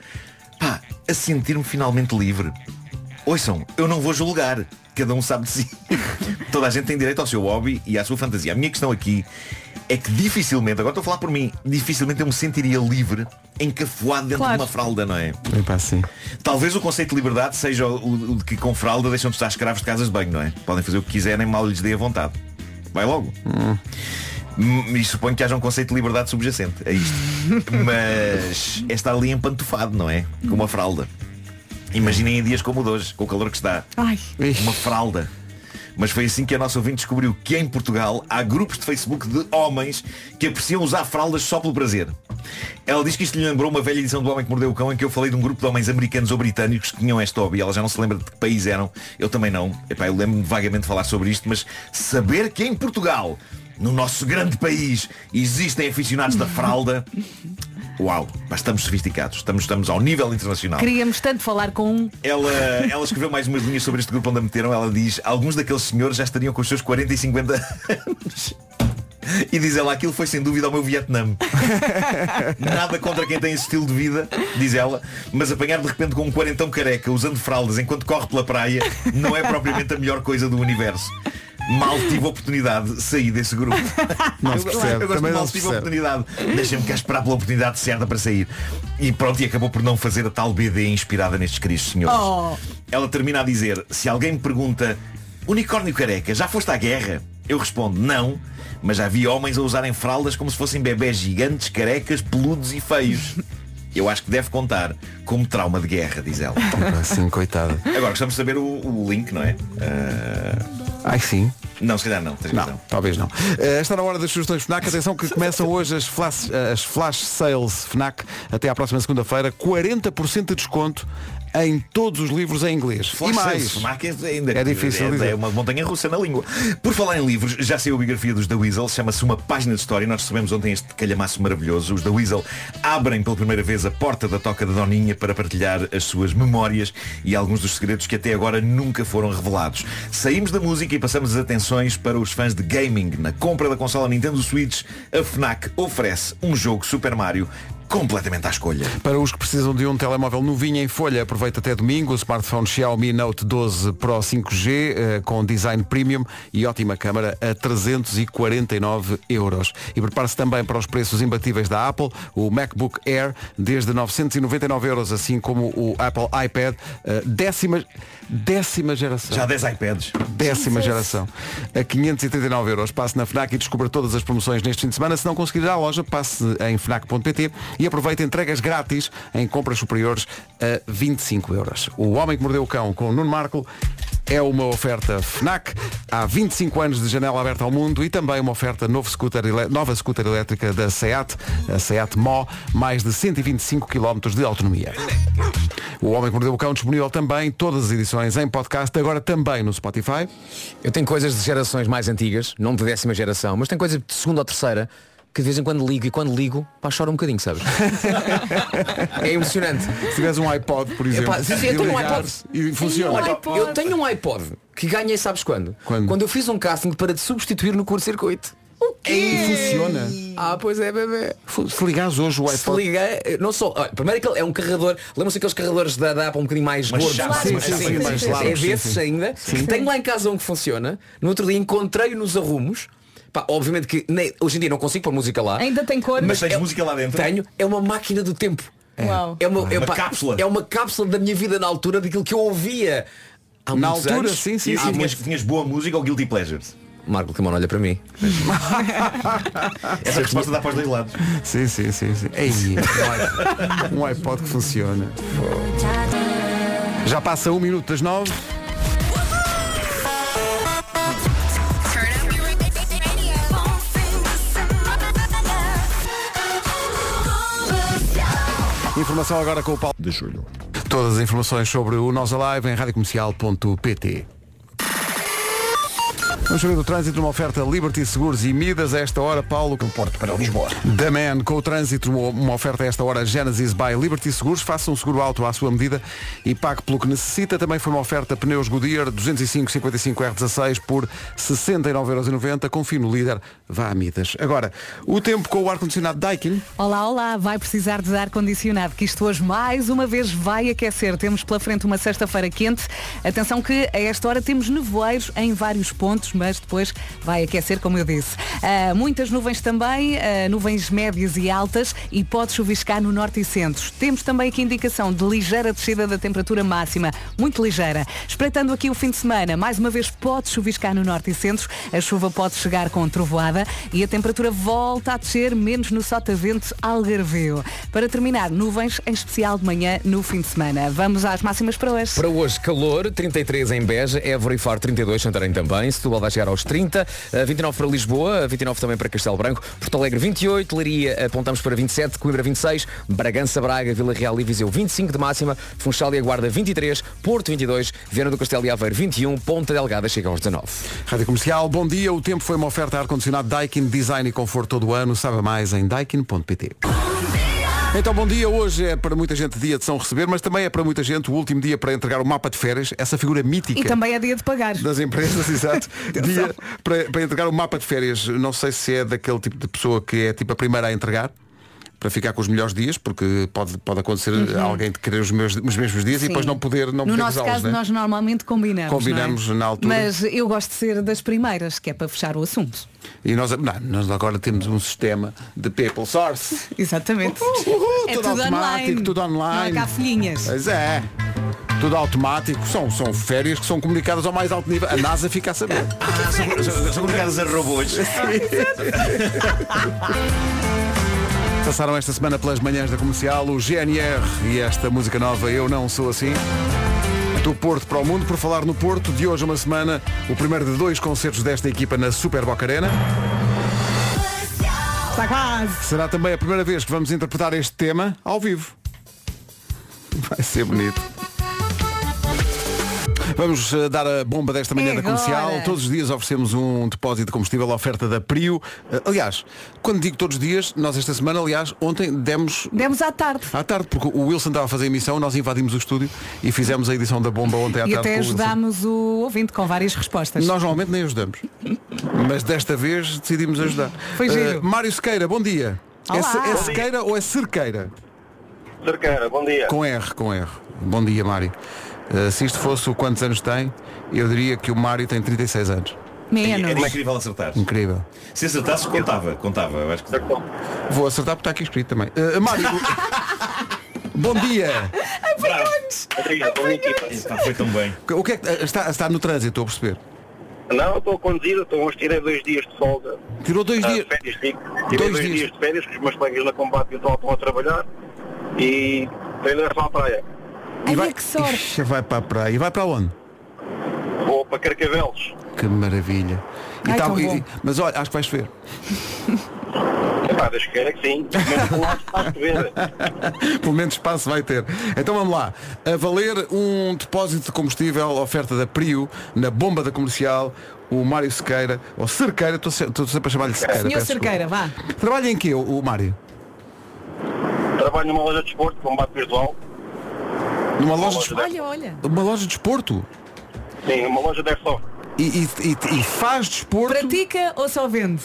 pá, a sentir-me finalmente livre. Ouçam, eu não vou julgar. Cada um sabe de si. Toda a gente tem direito ao seu hobby e à sua fantasia. A minha questão aqui é que dificilmente, agora estou a falar por mim, dificilmente eu me sentiria livre encafuado dentro Claro. de uma fralda, não é? Bem pá, sim. Talvez o conceito de liberdade seja o, o de que com fralda deixam de estar escravos de casas de banho, não é? Podem fazer o que quiserem, mal lhes dê a vontade. Vai logo. Hum, E suponho que haja um conceito de liberdade subjacente a isto. Mas é estar ali empantufado, não é? Com uma fralda. Imaginem em dias como o de hoje, com o calor que está. Ai. Uma fralda. Mas foi assim que a nossa ouvinte descobriu que em Portugal há grupos de Facebook de homens que apreciam usar fraldas só pelo prazer. Ela diz que isto lhe lembrou uma velha edição do Homem que Mordeu o Cão em que eu falei de um grupo de homens americanos ou britânicos que tinham este hobby. Ela já não se lembra de que país eram. Eu também não. Epá, eu lembro-me vagamente de falar sobre isto, mas saber que em Portugal, no nosso grande país, existem aficionados da fralda. Uau, mas estamos sofisticados. Estamos, estamos ao nível internacional. Queríamos tanto falar com um. Ela, ela escreveu mais umas linhas sobre este grupo onde a meteram. Ela diz, alguns daqueles senhores já estariam com os seus 40 e 50 anos. E diz ela, aquilo foi sem dúvida ao meu Vietnã. Nada contra quem tem esse estilo de vida, diz ela, mas apanhar de repente com um quarentão careca usando fraldas enquanto corre pela praia não é propriamente a melhor coisa do universo. Mal tive a oportunidade de sair desse grupo. Não se eu, percebe, eu gosto também de mal tive a oportunidade. Deixa-me cá esperar pela oportunidade certa para sair. E pronto, e acabou por não fazer a tal BD inspirada nestes queridos senhores. Oh. Ela termina a dizer, se alguém me pergunta, unicórnio careca, já foste à guerra? Eu respondo, não, mas já vi homens a usarem fraldas como se fossem bebés gigantes, carecas, peludos e feios. Eu acho que deve contar como trauma de guerra, diz ela. Sim, coitada. Agora gostamos de saber o, o link, não é? Ah, Ai sim. Não, se calhar não, tens Não, razão. talvez não. Eh, Está na hora das sugestões FNAC. Atenção que começam hoje as flash, as flash sales FNAC até à próxima segunda-feira. 40% de desconto em todos os livros em inglês. Flash e mais. sales, é, ainda, É difícil é, é uma montanha russa na língua. Por falar em livros, já saiu a biografia dos The Weasel, chama-se Uma Página de História. Nós recebemos ontem este calhamaço maravilhoso. Os The Weasel abrem pela primeira vez a porta da toca da Doninha para partilhar as suas memórias e alguns dos segredos que até agora nunca foram revelados. Saímos da música e passamos as atenções para os fãs de gaming. Na compra da consola Nintendo Switch, a FNAC oferece um jogo Super Mario completamente à escolha. Para os que precisam de um telemóvel novinho em folha, aproveita até domingo o smartphone Xiaomi Note 12 Pro 5G eh, com design premium e ótima câmara a 349 euros. E prepare-se também para os preços imbatíveis da Apple, o MacBook Air desde 999 euros, assim como o Apple iPad eh, décima, décima geração. Já 10 iPads. Décima geração. A 539 euros. Passe na FNAC e descubra todas as promoções neste fim de semana. Se não conseguir ir à loja, passe em FNAC.pt e aproveite entregas grátis em compras superiores a 25 euros. O Homem que Mordeu o Cão com o Nuno Marco é uma oferta FNAC. Há 25 anos de janela aberta ao mundo e também uma oferta novo scooter, nova scooter elétrica da SEAT, a SEAT Mó, mais de 125 km de autonomia. O Homem que Mordeu o Cão disponível também, todas as edições em podcast, agora também no Spotify. Eu tenho coisas de gerações mais antigas, não de décima geração, mas tenho coisas de segunda ou terceira que de vez em quando ligo e quando ligo, pá, choro um bocadinho, sabes? é emocionante. Se tiveres um iPod, por exemplo, Epá, sim, sim, eu e tenho um iPod. e funciona. Olha, eu tenho um iPod que ganhei, sabes quando? Quando? eu fiz um casting para te substituir no curto-circuito. E funciona. Ah, pois é, bebê. Se ligares hoje o Se iPod. liga, não só. olha, primeiro que ele é um carregador. Lembram-se aqueles carregadores da, da Apple um bocadinho mais Mas gordos? chatos, Sim, mas sim, chatos, sim, mais sim, largos, É sim, desses sim. ainda. Tenho lá em casa um que funciona. No outro dia encontrei-o nos arrumos. Pá, obviamente que nem- hoje em dia não consigo pôr música lá. Ainda tem cor. Mas tens é- música lá dentro? Tenho. É uma máquina do tempo. Uau. É uma, é, Uma pá, cápsula. É uma cápsula da minha vida na altura daquilo que eu ouvia. Há Na altura, anos. sim, sim, E, sim. tinhas, tinhas boa música ou guilty pleasures? Marco Camão olha para mim. Essa resposta dá para os dois lados. Sim, sim, sim, sim. Ei, um iPod- um iPod que funciona. Já passa um minuto das nove. Informação agora com o Paulo de Julho. Todas as informações sobre o Nós Alive em radiocomercial.pt. Vamos saber do trânsito numa oferta Liberty Seguros e Midas a esta hora, Paulo. Do Porto para Lisboa. Da Man, com o trânsito, uma- oferta a esta hora Genesis by Liberty Seguros. Faça um seguro alto à sua medida e pague pelo que necessita. Também foi uma oferta pneus Goodyear 205-55 R16 por 69,90€. Confie no líder, vá a Midas. Agora, o tempo com o ar-condicionado Daikin. Olá, olá, vai precisar de ar-condicionado, que isto hoje mais uma vez vai aquecer. Temos pela frente uma sexta-feira quente. Atenção que a esta hora temos nevoeiros em vários pontos, mas depois vai aquecer, como eu disse. Ah, muitas nuvens também, ah, nuvens médias e altas e pode chuviscar no norte e centro. Temos também aqui indicação de ligeira descida da temperatura máxima, muito ligeira. Espreitando aqui o fim de semana, mais uma vez pode chuviscar no norte e centro. A chuva pode chegar com trovoada e a temperatura volta a descer, menos no sotavento algarveu. Para terminar, nuvens, em especial de manhã, no fim de semana. Vamos às máximas para hoje. Para hoje, calor, 33 em Beja, Évora e Faro 32, Santarém também, Setúbal vai chegar aos 30, eh, 29 para Lisboa, 29 também para Castelo Branco, Porto Alegre 28, Leiria apontamos para 27, Coimbra 26, Bragança, Braga, Vila Real e Viseu 25 de máxima, Funchal e Aguarda 23, Porto 22, Viana do Castelo e Aveiro 21, Ponta Delgada chega aos 19. Rádio Comercial, bom dia. O tempo foi uma oferta ar-condicionado Daikin, design e conforto todo o ano. Saiba mais em daikin.pt. Então, bom dia. Hoje é para muita gente dia de São Receber, mas também é para muita gente o último dia para entregar o mapa de férias, essa figura mítica E também é dia de pagar. das empresas, exato. dia para, para entregar o mapa de férias. Não sei se é daquele tipo de pessoa que é tipo a primeira a entregar. Para ficar com os melhores dias, porque pode, pode acontecer alguém de querer os, meus, os mesmos dias e Uhum. Sim. depois não poder não no poder nosso caso, né? nós normalmente combinamos. Combinamos não é? na altura. Mas eu gosto de ser das primeiras, que é para fechar o assunto. E nós, não, nós agora temos um sistema de people source. Exatamente. Uhul, é tudo tudo automático, online. tudo online. Não há cá folhinhas. Pois é. Tudo automático. São, são férias que são comunicadas ao mais alto nível. A NASA fica a saber. Ah, são, são, são comunicadas a robôs. Passaram esta semana pelas manhãs da comercial o GNR e esta música nova Eu Não Sou Assim. Do Porto para o Mundo, por falar no Porto, de hoje a uma semana, o primeiro de dois concertos desta equipa na Super Boca Arena. Está quase. Será também a primeira vez que vamos interpretar este tema ao vivo. Vai ser bonito. Vamos eh, dar a bomba desta manhã É da comercial. agora. Todos os dias oferecemos um depósito de combustível, a oferta da Prio. Eh, aliás, quando digo todos os dias, nós esta semana, aliás, ontem demos Demos à tarde. à tarde, porque o Wilson estava a fazer a emissão, nós invadimos o estúdio e fizemos a edição da bomba ontem à E tarde. até com o ajudámos o ouvinte com várias respostas. Nós normalmente nem ajudamos. Mas desta vez decidimos ajudar. Foi Eh, giro. Mário Sequeira, bom dia. É, ce- é sequeira ou é cerqueira? Cerqueira, bom dia. Com R, com R. Bom dia, Mário. Uh, se isto fosse o quantos anos tem, eu diria que o Mário tem 36 anos. Menos. É incrível acertar. Incrível. Se acertasse, contava, contava. Eu acho que... Vou acertar porque está aqui escrito também. Uh, Mário, bom dia. Obrigado, boa equipa. Epá, foi tão bem. O que é que está, está no trânsito, estou a perceber? Não, estou a conduzir, estou hoje tirei dois dias de folga. Tirou dois Ah, dias. Férias. Tirei Dois dois, dias. dias. de férias, que os meus colegas na combate virtual estão a trabalhar e em direção à praia. E vai, que sorte. Ixi, vai para a praia. E vai para onde? Vou para Carcavelos. Que maravilha. E Ai, tá- tão e- bom. mas olha, acho que vais ver. Epá, Deus queira que sim. Mas por lá está a ver. Pelo menos espaço vai ter. Então vamos lá. A valer um depósito de combustível, oferta da Prio, na bomba da comercial, o Mário Sequeira, ou Cerqueira, estou se- estou sempre a chamar-lhe Sequeira. Senhor peço Cerqueira, vá. Trabalha em quê, o, o Mário? Trabalho numa loja de esporte, combate virtual. Numa loja de Olha, olha. Uma loja de desporto? Sim, uma loja de airsoft. E, e, e- e faz desporto? Pratica ou só vende?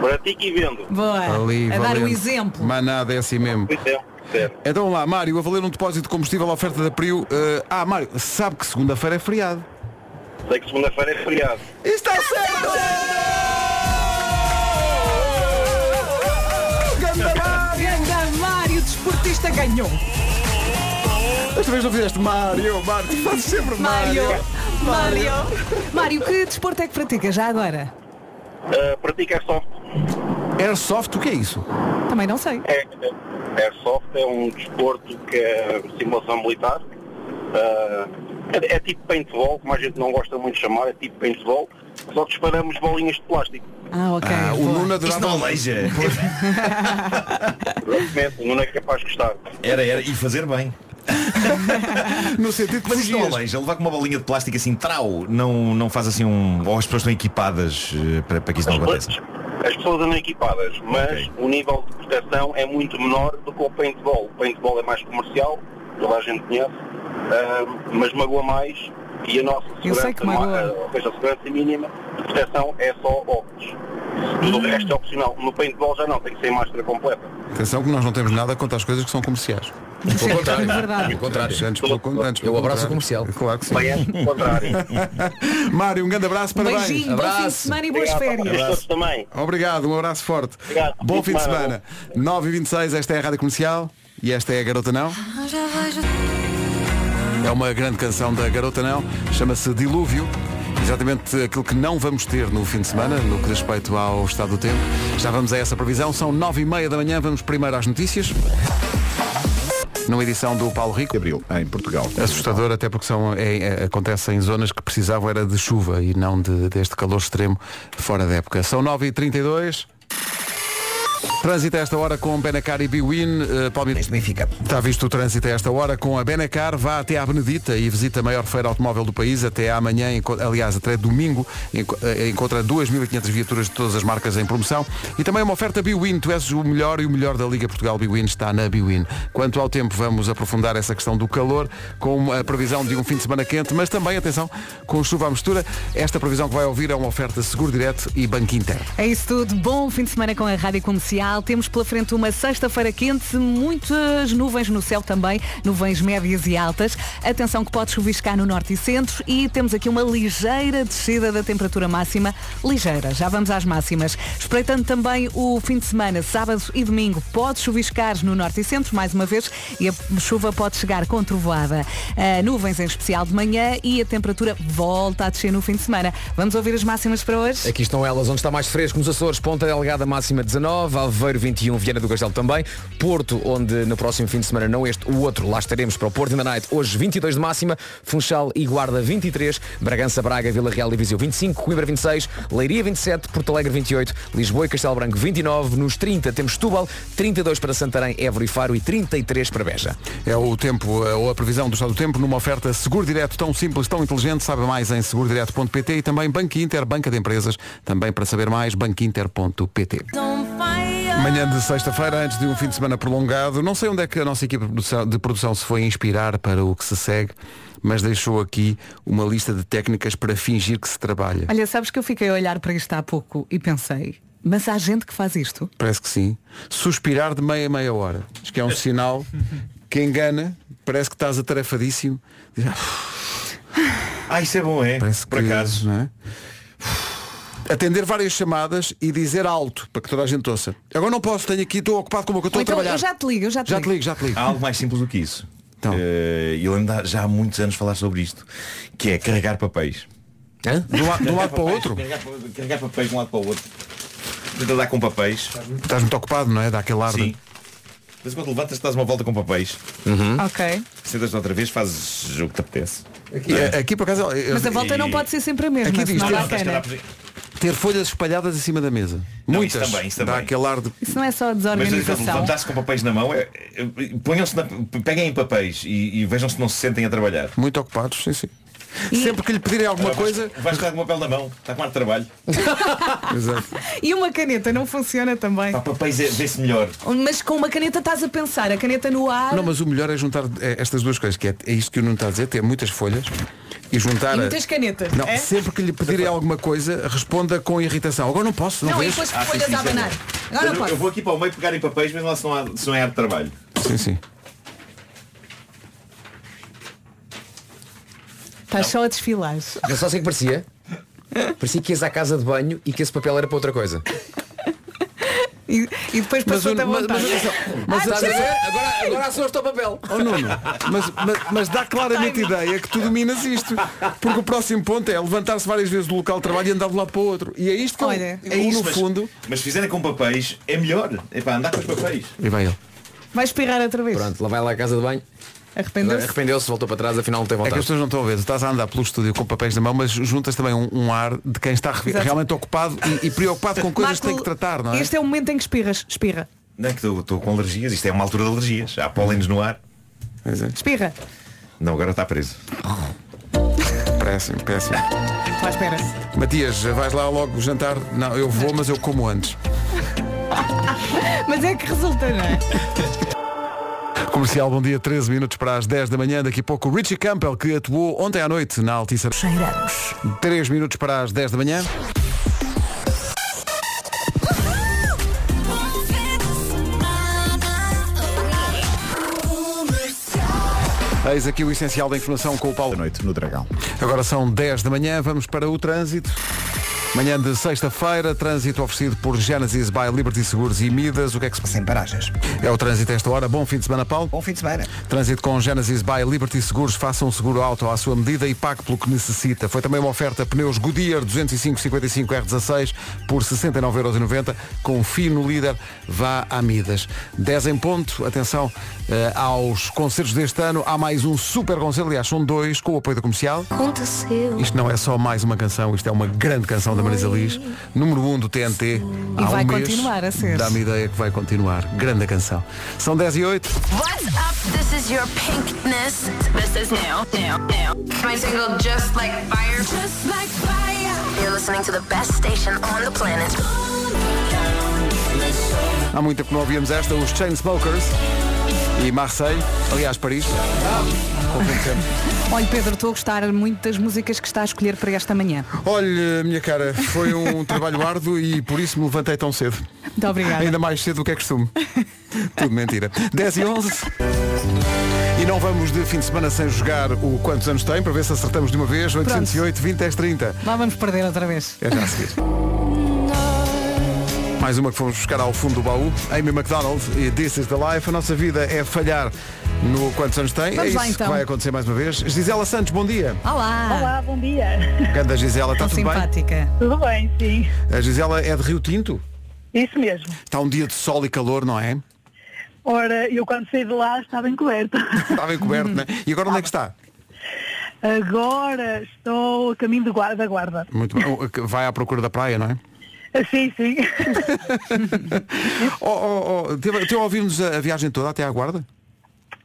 Pratico e vendo. Boa. Ali, a dar o valente. exemplo. Mas nada, é assim mesmo. Então vamos lá, Mário, a valer um depósito de combustível, oferta da Prio. eh, ah, Mário, sabe que segunda-feira é feriado. Sei que segunda-feira é feriado. Está certo! Ganda Mário, desportista ganhou. Desta vez não fizeste Mário, Mário, tu fazes sempre Mário. Mário. Mário. Que desporto é que pratica já agora? Uh, pratico airsoft. Airsoft, o que é isso? Também não sei. É, é- airsoft é um desporto que é simulação militar. Uh, é, é tipo paintball, como a gente não gosta muito de chamar, é tipo paintball, só que disparamos bolinhas de plástico. Ah, ok. Ah, o. Nuno adorava... não aleija. Exatamente, não é capaz de gostar. Era, era. E fazer bem. No sentido que Mas isto não aleija. Levar com uma bolinha de plástico assim, trau, não, não faz assim um... Ou as pessoas estão equipadas eh, para, para que isso não aconteça. As pessoas andam equipadas, mas o nível de proteção é muito menor do que o paintball. O paintball é mais comercial, toda a gente conhece, ah, mas magoa mais e a nossa Eu sei segurança, que magoa. ma- ah, ou seja, a segurança mínima de proteção é só óculos. Tudo o resto é opcional. No paintball já não, tem que ser máscara completa. Atenção que nós não temos nada contra as coisas que são comerciais. Pelo contrário. verdade. Pelo contrário. Antes pelo, antes pelo Eu abraço contrário. comercial. Claro que sim. Bem, antes do contrário. Mário, um grande abraço, parabéns. Beijinho, bom fim de Abraço. semana e boas Obrigado, férias. todos também. Obrigado, um abraço forte. Obrigado. Bom fim Fim de semana. 9h26, esta é a Rádio Comercial e esta é a Garota Não. É uma grande canção da Garota Não, chama-se Dilúvio. Exatamente aquilo que não vamos ter no fim de semana, no que diz respeito ao estado do tempo. Já vamos a essa previsão, são 9h30 da manhã, vamos primeiro às notícias. Numa edição do Paulo Rico. Abril, em Portugal. Assustador, até porque são, é, é- acontece em zonas que precisavam era de chuva e não de, deste calor extremo fora da época. São 9h32. Trânsito a esta hora com Benacar e Biwin. Uh, Palmeiras Benfica. Está visto o trânsito a esta hora com a Benacar. Vá até à Benedita e visita a maior feira automóvel do país. Até amanhã, aliás, até domingo, eh, encontra 2.500 viaturas de todas as marcas em promoção. E também uma oferta Biwin. Tu és o melhor e o melhor da Liga Portugal Biwin está na Biwin. Quanto ao tempo, vamos aprofundar essa questão do calor com a previsão de um fim de semana quente, mas também, atenção, com chuva à mistura. Esta previsão que vai ouvir é uma oferta Seguro Direto e Banco Inter. É isso tudo. Bom fim de semana com a Rádio Comercial. Temos pela frente uma sexta-feira quente, muitas nuvens no céu também, nuvens médias e altas. Atenção que pode chuviscar no norte e centro e temos aqui uma ligeira descida da temperatura máxima. Ligeira, já vamos às máximas. Espreitando também o fim de semana, sábado e domingo, pode chuviscar no norte e centro, mais uma vez, e a chuva pode chegar com trovoada. Ah, nuvens em especial de manhã e a temperatura volta a descer no fim de semana. Vamos ouvir as máximas para hoje? Aqui estão elas, onde está mais fresco nos Açores, Ponta Delgada máxima 19, Aveiro 21, Viana do Castelo também, Porto, onde no próximo fim de semana, não este, o outro, lá estaremos para o Porto in the Night, hoje 22 de máxima, Funchal e Guarda 23, Bragança, Braga, Vila Real e Viseu 25, Coimbra 26, Leiria 27, Porto Alegre 28, Lisboa e Castelo Branco 29, nos 30 temos Setúbal, 32 para Santarém, Évora e Faro e 33 para Beja. É o tempo, eh, ou a previsão do estado do tempo, numa oferta Seguro Direto tão simples, tão inteligente. Saiba mais em segurodireto.pt e também Banco Inter, Banca de Empresas. Também para saber mais, banquinter.pt. Manhã de sexta-feira, antes de um fim de semana prolongado, não sei onde é que a nossa equipe de produção, se foi inspirar para o que se segue, mas deixou aqui uma lista de técnicas para fingir que se trabalha. Olha, sabes que eu fiquei a olhar para isto há pouco e pensei, Mas há gente que faz isto. Parece que sim. Suspirar de meia a meia hora. Acho que é um sinal que engana. Parece que estás atarefadíssimo. "Ah, Ah, isso é bom, é? Parece Por que, acaso. não é? Atender várias chamadas e dizer alto para que toda a gente ouça. Agora não posso, tenho aqui, estou ocupado com o que eu estou Ou a então, trabalhar. eu já te ligo, eu já te Já ligo. te ligo, já te ligo. Há algo mais simples do que isso. Então. E eu lembro de já há muitos anos falar sobre isto, que é carregar papéis. Hã? De um, la- de um lado para o Papéis, outro. Carregar, pa- carregar papéis de um lado para o outro. Tenta dar com papéis. Estás muito ocupado, não é? Dá aquele ar Sim. Mas quando levantas, dás uma volta com papéis. Ok. Sentas outra vez, fazes o que te apetece. Aqui, aqui, por acaso, eu- Mas a volta não pode ser sempre a mesma, Aqui diz, não, não, ter folhas espalhadas em cima da mesa. Não, Muitas. isso também, isso Dá também. aquele ar de. Isso não é só Mas desorganização. levantar-se com papéis na mão, é, é, ponham-se na, peguem em papéis e, e vejam se não se sentem a trabalhar. Muito ocupados, sim, sim. Sempre que lhe pedirem alguma coisa. Vais estar com o papel na mão, está com ar de trabalho. Exato. E uma caneta não funciona também. Para papéis é- vê-se melhor. Mas com uma caneta estás a pensar, a caneta no ar Não, mas o melhor é juntar eh, estas duas coisas, que é, é isto que o Nuno está a dizer, ter muitas folhas e juntar. e a- muitas canetas. Não, é? sempre que lhe pedirem alguma coisa, responda com irritação. Agora não posso, não, Não, e depois Ah, sim, folhas sim, a sim. abanar. Agora eu, não eu posso. vou aqui para o meio pegar em papéis, mas lá se não, há, se não é ar de trabalho. Sim, sim. Estás só a desfilar. Eu só sei que parecia. Parecia que ias à casa de banho e que esse papel era para outra coisa. E, e depois Mas a mas- mas- mas- Estás a ver? Agora, agora assusta o papel. Oh Nuno, mas, mas, mas dá claramente ideia que tu dominas isto. Porque o próximo ponto é levantar-se várias vezes do local de trabalho e andar de um lado para o outro. E é isto que eu- Olha, eu, no mas, fundo. Mas se fizerem com papéis, é melhor. É para andar com os papéis. E vai ele. Vai espirrar outra vez. Pronto, lá vai lá à casa de banho. Arrependeu-se. Arrependeu-se, voltou para trás, afinal não tem É que as vontade. pessoas não estão a ver. Tu estás a andar pelo estúdio com papéis na mão, mas juntas também um, um ar de quem está Exato. realmente ocupado e, e preocupado com coisas que tem Marco, que tratar, não é? Este é o momento em que espirras. Espirra. Não é que estou- com alergias. Isto é uma altura de alergias. Há pólenes no ar. Espirra. Não, agora está preso. Péssimo, péssimo. À espera. Matias, vais lá logo jantar? Não, eu vou, mas eu como antes. Mas é que resulta, não é? Comercial, bom dia, 13 minutos para as 10 da manhã. Daqui a pouco o Richie Campbell, que atuou ontem à noite na Altice. Cheiramos. 3 minutos para as 10 da manhã. Eis aqui o essencial da informação com o Paulo. Da noite no Dragão. Agora são 10 da manhã, vamos para o trânsito. Manhã de sexta-feira, trânsito oferecido por Genesis by Liberty Seguros e Midas. O que é que se Sem paragens. É o trânsito a esta hora. Bom fim de semana, Paulo. Bom fim de semana. Trânsito com Genesis by Liberty Seguros. Faça um seguro auto à sua medida e pague pelo que necessita. Foi também uma oferta pneus Goodyear 205-55 R16 por 69,90€ com fino líder. Vá a Midas. 10 em ponto. Atenção eh, aos concertos deste ano. Há mais um super concerto. Aliás, são dois com o apoio da comercial. Aconteceu. Isto não é só mais uma canção, isto é uma grande canção da Marisa Liz, número 1 um do TNT. E há vai um mês. continuar a ser. Dá-me ideia que vai continuar. Grande canção. São 10 e 8. What's up? This is your pinkness. This is new, new, new. My single Just Like Fire. Just like fire. You're listening to the best station on the planet. Há muito tempo que não ouvíamos esta, os Chainsmokers e Marseille, aliás Paris. Confundo sempre. Olha, Pedro, estou a gostar muito das músicas que está a escolher para esta manhã. Olha, minha cara, foi um trabalho árduo e por isso me levantei tão cedo. Muito obrigada. Ainda mais cedo do que é costume. Tudo mentira. 10 e 11. E não vamos de fim de semana sem jogar o quantos anos tem, para ver se acertamos de uma vez. 808, 20, 10, 30. Lá vamos perder outra vez. É já a seguir. Mais uma que fomos buscar ao fundo do baú. Amy McDonald e This is the Life. A nossa vida é falhar no quantos anos tem. Vamos é lá, isso então. que vai acontecer mais uma vez. Gisela Santos, bom dia. Olá. Olá, bom dia. Ganda Gisela, está tudo bem? simpática. Tudo bem, sim. A Gisela é de Rio Tinto. Isso mesmo. Está um dia de sol e calor, não é? Ora, eu quando saí de lá estava encoberta. Estava encoberto, não é? E agora onde é que está? Agora estou a caminho de guarda, da guarda. Muito bem. Vai à procura da praia, não é? Sim, sim. Oh, oh, oh, teve, teve a ouvir-nos a, a viagem toda até à guarda?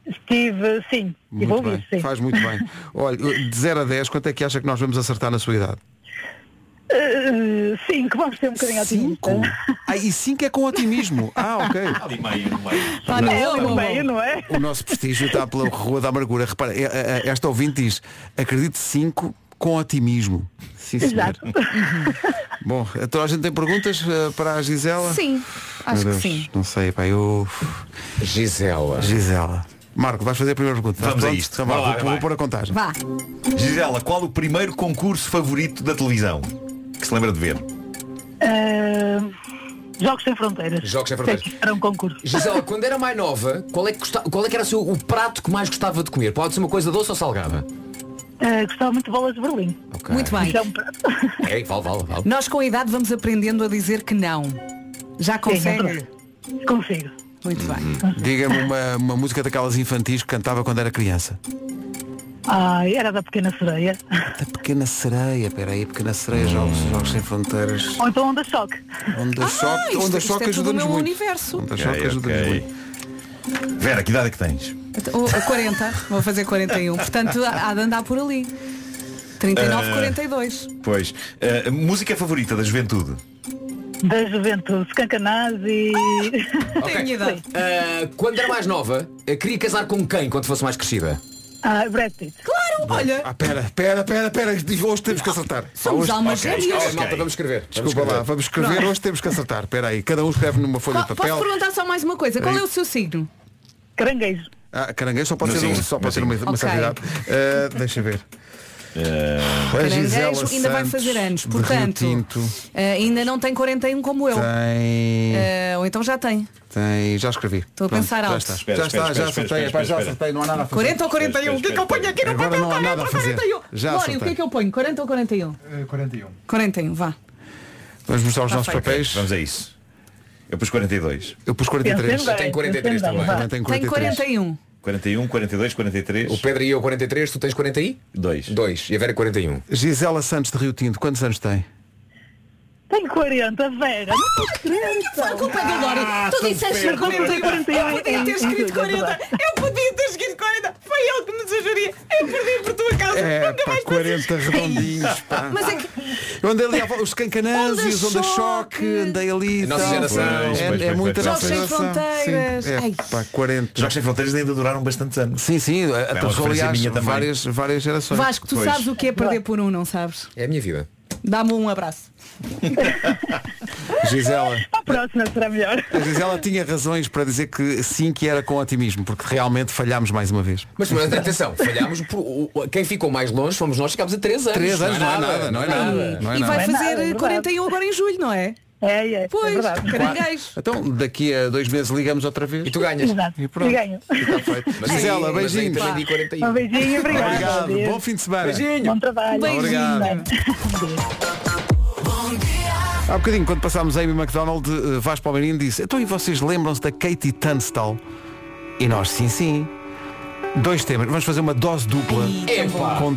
Estive, sim. Estive Muito ouvir, bem. sim. Faz muito bem. Olha, de 0 a 10, quanto é que acha que nós vamos acertar na sua idade? Que vamos ter um bocadinho otimista. Ah, e 5 é com otimismo. Ah, ok. Ali meio, no meio. Está no É, no meio, não é? O nosso prestígio está pela rua da amargura. Repara, é- é- esta ouvinte diz, acredite 5 com otimismo. Sim, senhor. Exato. Bom, então a gente tem perguntas eh, para a Gisela? Sim, acho Meu que Deus, sim. Não sei, pá, eu. Gisela. Gisela. Marco, vais fazer a primeira pergunta. Vamos Estás a isto. Então, vá, Bora lá, vou, vai. vou pôr a contagem. Vá. Gisela, qual o primeiro concurso favorito da televisão? Que se lembra de ver? Ah, Jogos Sem Fronteiras. Jogos Sem Fronteiras. Era um concurso. Gisela, quando era mais nova, qual é que, gosta- qual é que era o, seu- o prato que mais gostava de comer? Pode ser uma coisa doce ou salgada? Ah, gostava muito de bolas de Berlim. Muito bem. Isso é vale, vale, vale. Nós com a idade vamos aprendendo a dizer que não. Já Sim, é consegue? Consigo. Muito bem. Diga-me uma, uma música daquelas infantis que cantava quando era criança. Ai, era da Pequena Sereia. Da Pequena Sereia, peraí, Pequena Sereia, jogos, jogos sem fronteiras. Ou então Onda Choque. Onda Ah, Choque, isto- Onda isto Choque é ajuda-nos meu muito. universo. Onda Ok, Choque ajuda-nos muito. Vera, que idade é que tens? O- a 40, vou fazer 41. Portanto, há de andar por ali. 39, Ah. 42. Pois. Uh, música favorita da juventude? Da Juventude. Scancanás e... Ok. Tenho idade. Ah, quando era mais nova, ah, queria casar com quem quando fosse mais crescida? Ah, Brad Pitt. Claro, olha. Ah, pera, pera, pera, pera, hoje temos que acertar. Somos hoje... almas ok, gêmeas. ok. Malta, vamos escrever. Vamos Desculpa escrever. lá, vamos escrever, hoje temos que acertar. Espera aí, cada um escreve numa folha de Po- papel. Posso perguntar só mais uma coisa? Qual é o seu signo? Caranguejo. Ah, caranguejo só pode ser, um, só pode ser uma, uma signo. certa Ok. idade. Ah, deixa ver. Gisela Caranguejo ainda vai fazer anos. Portanto, eh, ainda não tem 41 como eu. tem, Eh, ou então já tem. tem. Já escrevi. Estou a pensar já alto. está. Espera, já está, já acertei. já acertei, não há nada a fazer. 40 ou 41? O que é que eu ponho aqui no papel? não há nada a fazer. 41. Já Glória, o que é que eu ponho? 40 ou 41? 41. 41, vá. Vamos mostrar os Está nossos papéis. Vamos a isso. Eu pus 42. Eu pus 43. Pensem bem, Tem 43 pensem bem, também. Também tenho Tem 43. 41. 41, 42, 43. O Pedro e eu 43, tu tens 41? 2. 2 e a Vera 41. Gisela Santos de Rio Tinto, quantos anos tem? Tenho 40, Vera. Não posso crer. A culpa é do Lório. Tu disseste Pedro, 41. 41 Eu podia ter escrito julho, é 40. verdade. Eu podia ter escrito 40. Foi ele que me. Eu perdi por tua causa. É, Nunca pá, mais 40 redondinhos, pá. Mas é que Eu andei ali, a- os cancanãs Onda e choque, andei ali. e Nossa tal. geração. Pois, É, pois, é pois, muita Jogos sem fronteiras. Sim, é, Ai. pá, 40. Jogos Sem Fronteiras ainda duraram bastante anos. Sim, sim, referência aliás várias, várias gerações. Vasco, tu Pois. sabes o que é perder por um, não sabes? É a minha vida. Dá-me um abraço. Gisela, A próxima será melhor. a Gisela tinha razões para dizer que sim, que era com otimismo, porque realmente falhámos mais uma vez. Mas, mas atenção, falhámos por, quem ficou mais longe fomos nós, ficámos a 3 anos. Três anos não é nada, não é nada. Não é e nada. vai Não é fazer nada, é verdade. 41 agora em julho, não é? É, é. Pois, é caranguejo. Então, daqui a dois meses ligamos outra vez. E tu ganhas. Exato. E pronto. E ganho. Está feito. Mas Gisela, beijinhos. também di 41. Um beijinho. Obrigado. Adeus. Bom fim de semana. Bom trabalho. Beijinho. Obrigado. Há bocadinho, quando passámos a Amy McDonald, eh, Vasco Palmeirinho disse Então e vocês lembram-se da Katie Tunstall? E nós, sim, sim. Dois temas. Vamos fazer uma dose dupla Epá. com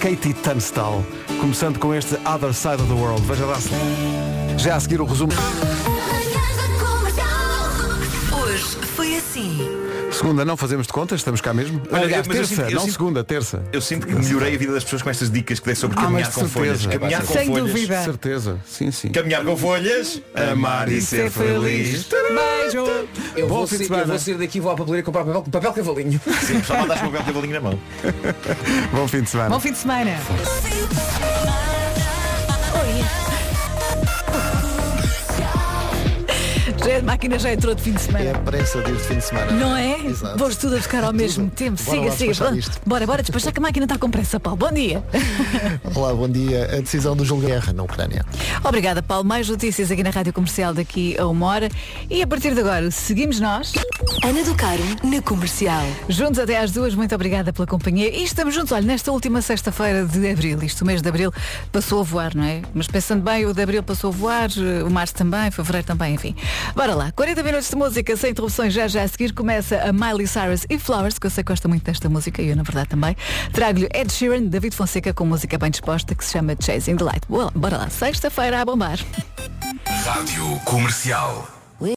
Katie Tunstall. Começando com este Other Side of the World. Veja lá se... Já a seguir o resumo. Hoje foi assim. Segunda não fazemos de contas, estamos cá mesmo. Olha, Aliás, mas eu terça, sinto- eu não sinto- segunda, terça. Eu sinto que melhorei a vida das pessoas com estas dicas que dei sobre Ah, caminhar de com folhas. certeza. Caminhar com Sem folhas. dúvida. Certeza, sim, sim. Caminhar com folhas. Amar e ser feliz. Beijo. Eu Bom vou, fim de sair, semana. eu vou sair daqui e vou à papelaria comprar papel, papel cavalinho. Sim, só mandaste papel cavalinho na mão. Bom fim de semana. Bom fim de semana. Já, a máquina já entrou de fim de semana. É a pressa de ir de fim de semana. Não é? Exato. Vamos tudo a buscar ao mesmo tempo. Bora siga, lá siga. Bora, isto. bora, bora despachar que a máquina está com pressa, Paulo. Bom dia. Olá, bom dia. A decisão do julgamento guerra na Ucrânia. Obrigada, Paulo. Mais notícias aqui na Rádio Comercial daqui a uma hora. E a partir de agora, seguimos nós. Ana do Caro na comercial. Juntos até às duas, muito obrigada pela companhia. E estamos juntos, olha, nesta última sexta-feira de abril. Isto, o mês de abril, passou a voar, não é? Mas pensando bem, o de abril passou a voar, eh, o março também, fevereiro também, enfim. Bora lá, 40 minutos de música sem interrupções já já a seguir. Começa a Miley Cyrus e Flowers, que eu sei que gosta muito desta música, e eu na verdade também. Trago-lhe Ed Sheeran, David Fonseca, com música bem disposta, que se chama Chasing the Light. Bora lá, sexta-feira a bombar. Rádio Comercial.